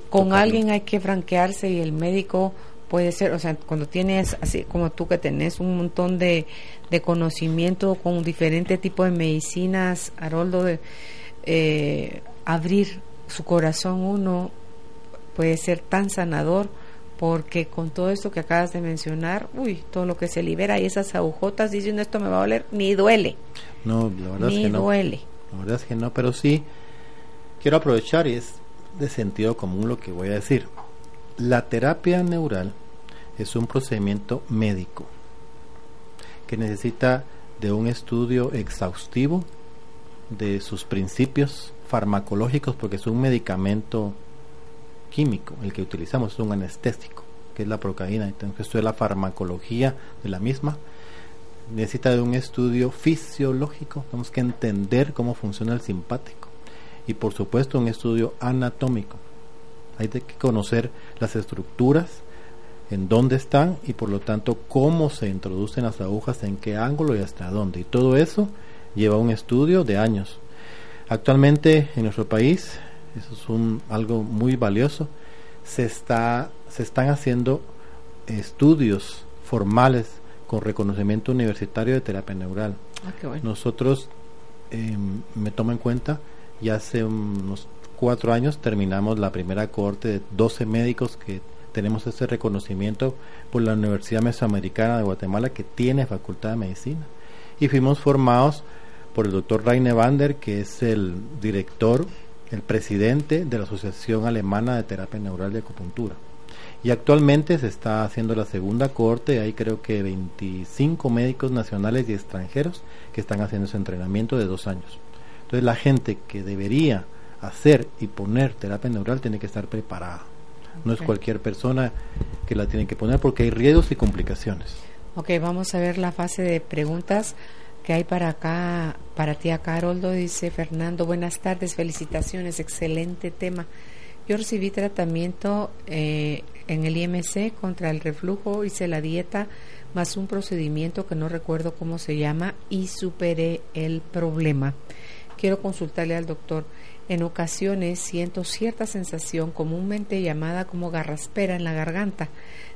Con alguien hay que franquearse y el médico puede ser, o sea, cuando tienes, así como tú que tenés un montón de, de conocimiento con diferentes tipos de medicinas, Haroldo, de, eh, abrir su corazón uno puede ser tan sanador porque con todo esto que acabas de mencionar, uy, todo lo que se libera y esas agujotas diciendo esto me va a doler, ni duele. No, la verdad es que no. duele. La verdad es que no, pero sí quiero aprovechar y es de sentido común lo que voy a decir. La terapia neural es un procedimiento médico que necesita de un estudio exhaustivo de sus principios farmacológicos porque es un medicamento químico el que utilizamos, es un anestésico que es la procaína, tenemos que estudiar la farmacología de la misma, necesita de un estudio fisiológico, tenemos que entender cómo funciona el simpático y por supuesto un estudio anatómico. Hay que conocer las estructuras, en dónde están y por lo tanto cómo se introducen las agujas, en qué ángulo y hasta dónde. Y todo eso lleva un estudio de años. Actualmente en nuestro país, eso es un, algo muy valioso, se, está, se están haciendo estudios formales con reconocimiento universitario de terapia neural. Ah, Nosotros, em, me tomo en cuenta, ya hace unos cuatro años terminamos la primera cohorte de 12 médicos que tenemos ese reconocimiento por la Universidad Mesoamericana de Guatemala que tiene facultad de medicina. Y fuimos formados por el doctor Rainer Vander, que es el director, el presidente de la Asociación Alemana de Terapia Neural de Acupuntura. Y actualmente se está haciendo la segunda corte, hay creo que 25 médicos nacionales y extranjeros que están haciendo ese entrenamiento de dos años. Entonces la gente que debería hacer y poner terapia neural tiene que estar preparada. No es cualquier persona que la tiene que poner porque hay riesgos y complicaciones. Ok, vamos a ver la fase de preguntas que hay para acá, para ti acá, Caroldo, dice Fernando, buenas tardes, felicitaciones, excelente tema. Yo recibí tratamiento eh, en el IMC contra el reflujo, hice la dieta más un procedimiento que no recuerdo cómo se llama y superé el problema. Quiero consultarle al doctor. En ocasiones siento cierta sensación comúnmente llamada como garraspera en la garganta.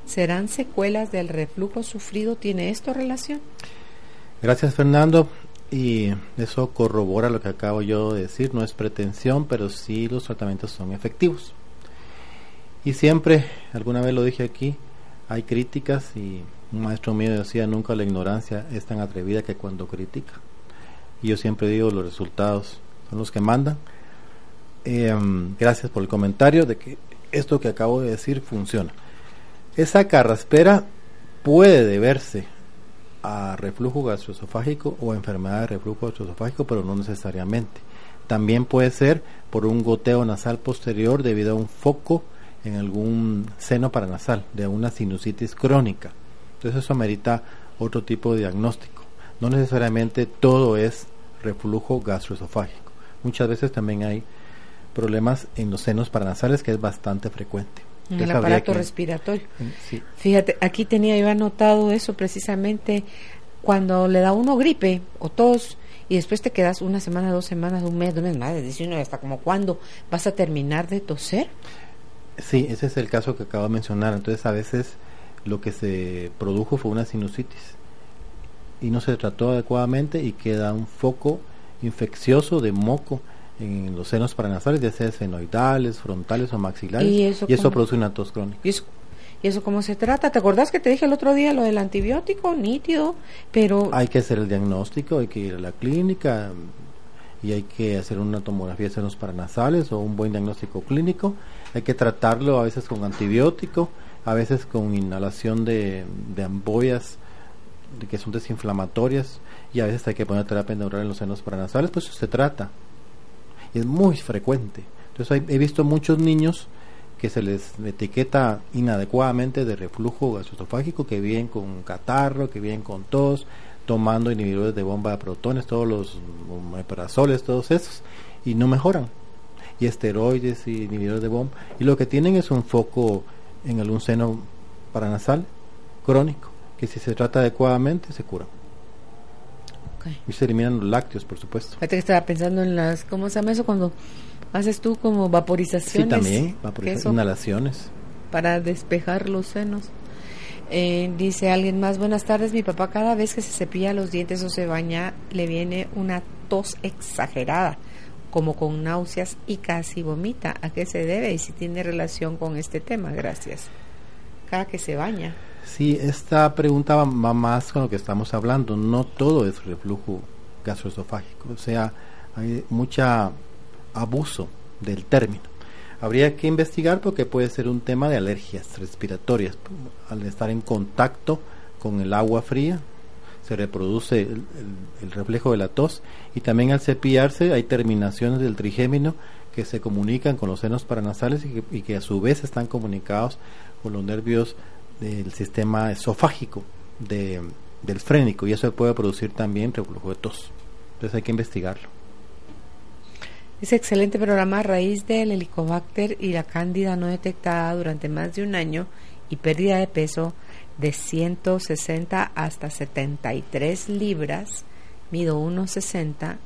¿Serán secuelas del reflujo sufrido? ¿Tiene esto relación? Gracias Fernando. Y eso corrobora lo que acabo yo de decir. No es pretensión, pero sí los tratamientos son efectivos. Y siempre, alguna vez lo dije aquí, hay críticas y un maestro mío decía, nunca la ignorancia es tan atrevida que cuando critica. Y yo siempre digo, los resultados son los que mandan Em, gracias por el comentario de que esto que acabo de decir funciona. Esa carraspera puede deberse a reflujo gastroesofágico o enfermedad de reflujo gastroesofágico, pero no necesariamente. También puede ser por un goteo nasal posterior debido a un foco en algún seno paranasal, de una sinusitis crónica. Entonces eso amerita otro tipo de diagnóstico. No necesariamente todo es reflujo gastroesofágico. Muchas veces también hay problemas en los senos paranasales, que es bastante frecuente. En el aparato respiratorio. Fíjate, aquí tenía yo anotado eso precisamente cuando le da uno gripe o tos y después te quedas una semana, dos semanas, un mes, dos meses, más, dice uno, hasta como cuándo vas a terminar de toser. Sí, ese es el caso que acabo de mencionar. Entonces, a veces lo que se produjo fue una sinusitis y no se trató adecuadamente y queda un foco infeccioso de moco en los senos paranasales, ya sea senoidales, frontales o maxilares, y eso, produce una tos crónica. ¿Y eso, ¿Y eso cómo se trata? ¿Te acordás que te dije el otro día lo del antibiótico? Nítido, pero... Hay que hacer el diagnóstico, hay que ir a la clínica y hay que hacer una tomografía de senos paranasales o un buen diagnóstico clínico. Hay que tratarlo a veces con antibiótico, a veces con inhalación de, de que son desinflamatorias y a veces hay que poner terapia neural en los senos paranasales, pues eso se trata es muy frecuente. Entonces he visto muchos niños que se les etiqueta inadecuadamente de reflujo gastroesofágico, que vienen con catarro, que vienen con tos, tomando inhibidores de bomba de protones, todos los omeparazoles, todos esos, y no mejoran. Y esteroides y inhibidores de bomba. Y lo que tienen es un foco en algún seno paranasal crónico, que si se trata adecuadamente se cura. Y se eliminan los lácteos, por supuesto. Fíjate que estaba pensando en las, ¿cómo se llama eso cuando haces tú como vaporizaciones? Sí, también, vaporizaciones, inhalaciones. Para despejar los senos. Eh, dice alguien más, buenas tardes, mi papá cada vez que se cepilla los dientes o se baña le viene una tos exagerada, como con náuseas y casi vomita. ¿A qué se debe y si tiene relación con este tema? Gracias. Cada que se baña. Sí, esta pregunta va más con lo que estamos hablando. No todo es reflujo gastroesofágico, o sea, hay mucho abuso del término. Habría que investigar porque puede ser un tema de alergias respiratorias. Al estar en contacto con el agua fría, se reproduce el, reflejo de la tos y también al cepillarse hay terminaciones del trigémino que se comunican con los senos paranasales y que, a su vez están comunicados con los nervios del sistema esofágico de, del frénico y eso puede producir también reflujo de tos. Entonces hay que investigarlo. Es excelente programa raíz del helicobacter y la cándida no detectada durante más de un año y pérdida de peso de 160 hasta 73 libras, mido 1,60,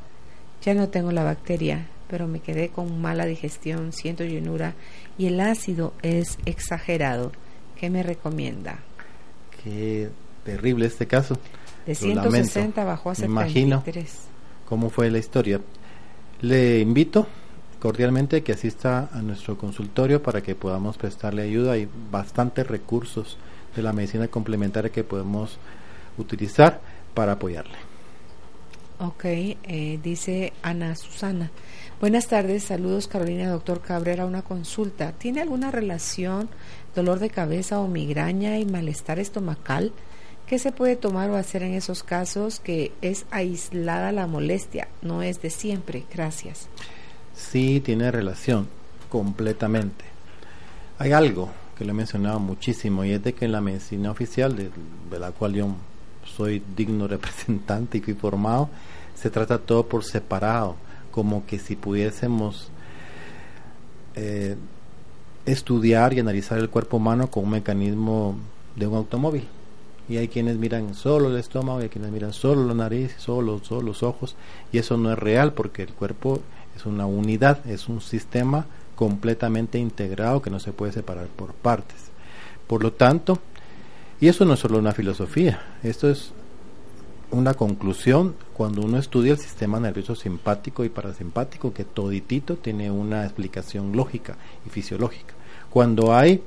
ya no tengo la bacteria, pero me quedé con mala digestión, siento llenura y el ácido es exagerado. ¿Qué me recomienda? Qué terrible este caso. De 160 bajó a 73. imagino cómo fue la historia. Le invito cordialmente que asista a nuestro consultorio para que podamos prestarle ayuda. Hay bastantes recursos de la medicina complementaria que podemos utilizar para apoyarle. Ok, eh, dice Ana Susana. Buenas tardes, saludos Carolina, doctor Cabrera, una consulta. ¿Tiene alguna relación dolor de cabeza o migraña y malestar estomacal? ¿Qué se puede tomar o hacer en esos casos que es aislada la molestia, no es de siempre? Gracias. Sí, tiene relación, completamente. Hay algo que le he mencionado muchísimo y es de que en la medicina oficial, de, la cual yo soy digno representante y formado, se trata todo por separado, como que si pudiésemos eh, estudiar y analizar el cuerpo humano con un mecanismo de un automóvil. Y hay quienes miran solo el estómago, y hay quienes miran solo la nariz, solo, solo los ojos, y eso no es real porque el cuerpo es una unidad, es un sistema completamente integrado que no se puede separar por partes. Por lo tanto, y eso no es solo una filosofía, esto es una conclusión cuando uno estudia el sistema nervioso simpático y parasimpático, que toditito tiene una explicación lógica y fisiológica. Cuando hay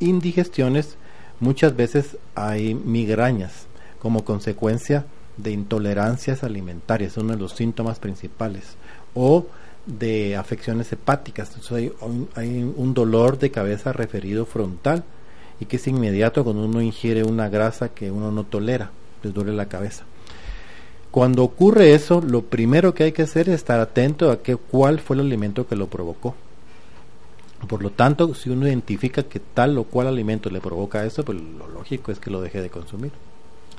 indigestiones, muchas veces hay migrañas como consecuencia de intolerancias alimentarias, uno de los síntomas principales, o de afecciones hepáticas. Entonces hay un, dolor de cabeza referido frontal y que es inmediato cuando uno ingiere una grasa que uno no tolera, les duele la cabeza. Cuando ocurre eso, lo primero que hay que hacer es estar atento a que, cuál fue el alimento que lo provocó. Por lo tanto, si uno identifica que tal o cual alimento le provoca eso, pues lo lógico es que lo deje de consumir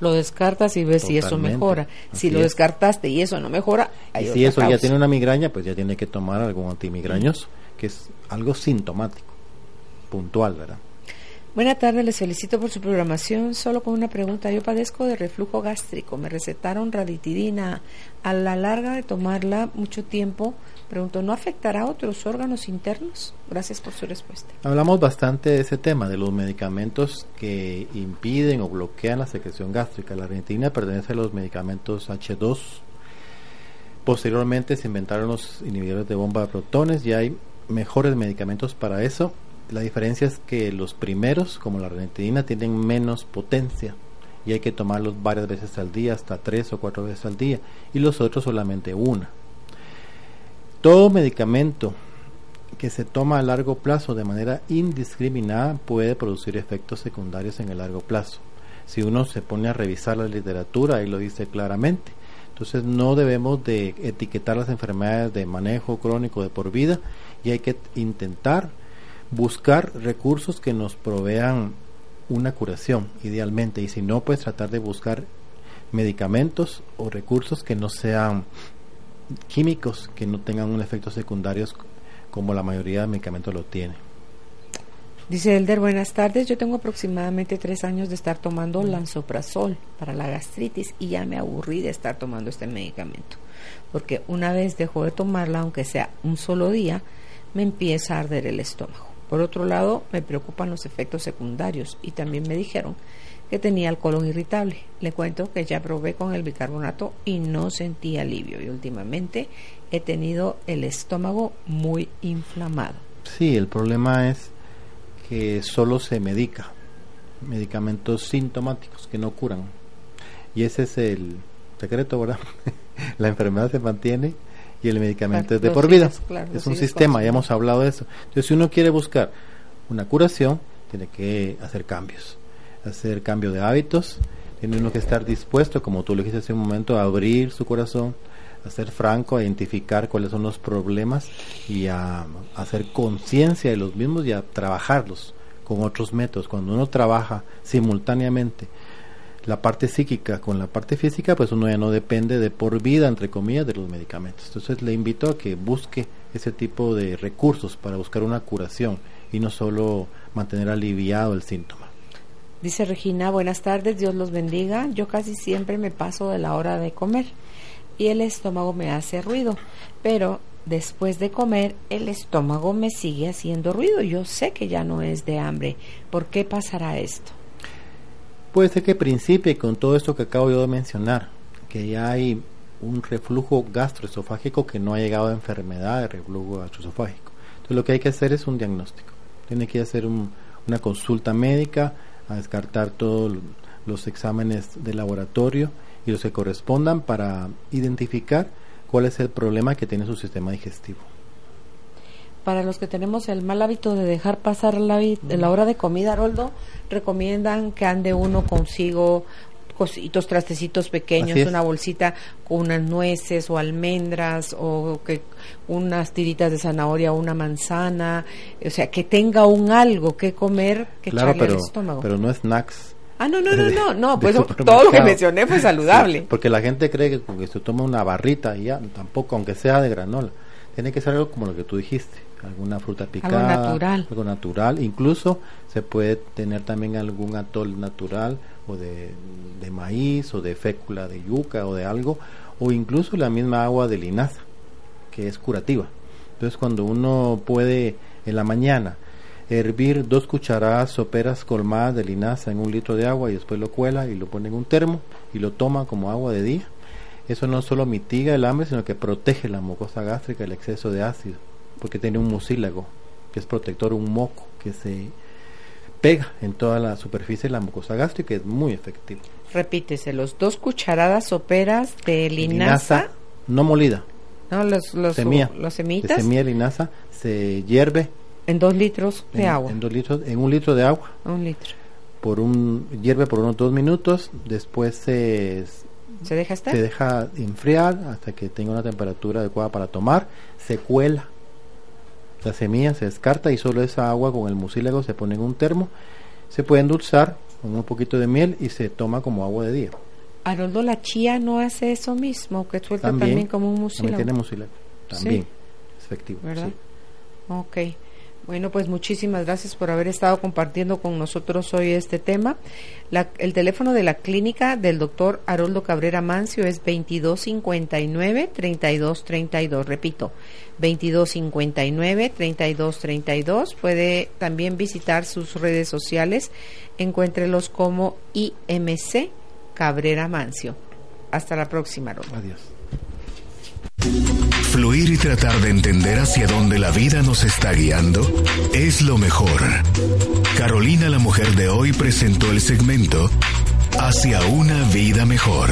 lo descartas y ves si eso mejora. si lo descartaste y eso no mejora, y si eso ya tiene una migraña, pues ya tiene que tomar algún antimigrañoso, que es algo sintomático, puntual, ¿verdad? Buenas tardes, les felicito por su programación. Solo con una pregunta. Yo padezco de reflujo gástrico. Me recetaron raditidina. A la larga de tomarla mucho tiempo, pregunto, ¿no afectará a otros órganos internos? Gracias por su respuesta. Hablamos bastante de ese tema, de los medicamentos que impiden o bloquean la secreción gástrica. La raditidina pertenece a los medicamentos H2. Posteriormente se inventaron los inhibidores de bomba de protones y hay mejores medicamentos para eso la diferencia es que los primeros, como la ranitidina, tienen menos potencia y hay que tomarlos varias veces al día, hasta tres o cuatro veces al día, y los otros solamente una. Todo medicamento que se toma a largo plazo de manera indiscriminada puede producir efectos secundarios en el largo plazo. Si uno se pone a revisar la literatura, ahí lo dice claramente. Entonces no debemos de etiquetar las enfermedades de manejo crónico de por vida y hay que intentar buscar recursos que nos provean una curación, idealmente, y si no, pues tratar de buscar medicamentos o recursos que no sean químicos, que no tengan un efecto secundarios como la mayoría de medicamentos lo tiene. Dice Elder, buenas tardes. Yo tengo aproximadamente tres años de estar tomando lansoprazol para la gastritis y ya me aburrí de estar tomando este medicamento. Porque una vez dejo de tomarla, aunque sea un solo día, me empieza a arder el estómago. Por otro lado, me preocupan los efectos secundarios y también me dijeron que tenía el colon irritable. Le cuento que ya probé con el bicarbonato y no sentí alivio y últimamente he tenido el estómago muy inflamado. Sí, el problema es que solo se medica, medicamentos sintomáticos que no curan. Y ese es el secreto, ¿verdad? La enfermedad se mantiene y el medicamento es de por vida. es un sistema, ya hemos hablado de eso. Entonces, si uno quiere buscar una curación, tiene que hacer cambios, hacer cambio de hábitos, tiene uno que estar dispuesto, como tú lo dijiste hace un momento, a abrir su corazón, a ser franco, a identificar cuáles son los problemas y a, hacer conciencia de los mismos y a trabajarlos con otros métodos. Cuando uno trabaja simultáneamente la parte psíquica con la parte física, pues uno ya no depende de por vida, entre comillas, de los medicamentos. Entonces le invito a que busque ese tipo de recursos para buscar una curación y no solo mantener aliviado el síntoma. Dice Regina, buenas tardes, Dios los bendiga. Yo casi siempre me paso de la hora de comer y el estómago me hace ruido, pero después de comer el estómago me sigue haciendo ruido. Yo sé que ya no es de hambre. ¿Por qué pasará esto? Puede ser que principie con todo esto que acabo yo de mencionar, que ya hay un reflujo gastroesofágico que no ha llegado a enfermedad de reflujo gastroesofágico. Entonces lo que hay que hacer es un diagnóstico. Tiene que hacer una consulta médica, a descartar todos los exámenes de laboratorio y los que correspondan para identificar cuál es el problema que tiene su sistema digestivo. Para los que tenemos el mal hábito de dejar pasar la, hora de comida, Roldo, recomiendan que ande uno consigo cositos, trastecitos pequeños, una bolsita con unas nueces o almendras o que unas tiritas de zanahoria o una manzana, o sea, que tenga un algo que comer que claro, pero, estómago. pero no snacks. Ah, no, no, no, no, no, pues todo lo que mencioné fue saludable. porque la gente cree que porque se toma una barrita y ya, tampoco, aunque sea de granola, tiene que ser algo como lo que tú dijiste alguna fruta picada, algo natural. algo natural. Incluso se puede tener también algún atol natural o de, de, maíz o de fécula de yuca o de algo, o incluso la misma agua de linaza, que es curativa. Entonces cuando uno puede en la mañana hervir dos cucharadas soperas colmadas de linaza en un litro de agua y después lo cuela y lo pone en un termo y lo toma como agua de día, eso no solo mitiga el hambre, sino que protege la mucosa gástrica, el exceso de ácido porque tiene un mucílago, que es protector, un moco que se pega en toda la superficie de la mucosa gástrica, es muy efectivo. Repítese, los dos cucharadas soperas de linaza. no molida. No, los, los, semilla, los semitas. De semilla de linaza se hierve. En dos litros de agua. En dos litros, en un litro de agua. Un litro. Por un, hierve por unos dos minutos, después se, ¿Se deja estar? Se deja enfriar hasta que tenga una temperatura adecuada para tomar, se cuela la semilla se descarta y solo esa agua con el mucílago se pone en un termo. Se puede endulzar con un poquito de miel y se toma como agua de día. Haroldo, la chía no hace eso mismo, que suelta también, como un mucílago. También tiene mucílago, también es efectivo. ¿Verdad? Sí. Ok. Bueno, pues muchísimas gracias por haber estado compartiendo con nosotros hoy este tema. el teléfono de la clínica del doctor Haroldo Cabrera Mancio es 2259-3232. Repito, 2259-3232. Puede también visitar sus redes sociales. Encuéntrelos como IMC Cabrera Mancio. Hasta la próxima, Haroldo. Adiós. Fluir y tratar de entender hacia dónde la vida nos está guiando es lo mejor. Carolina, la mujer de hoy, presentó el segmento Hacia una vida mejor.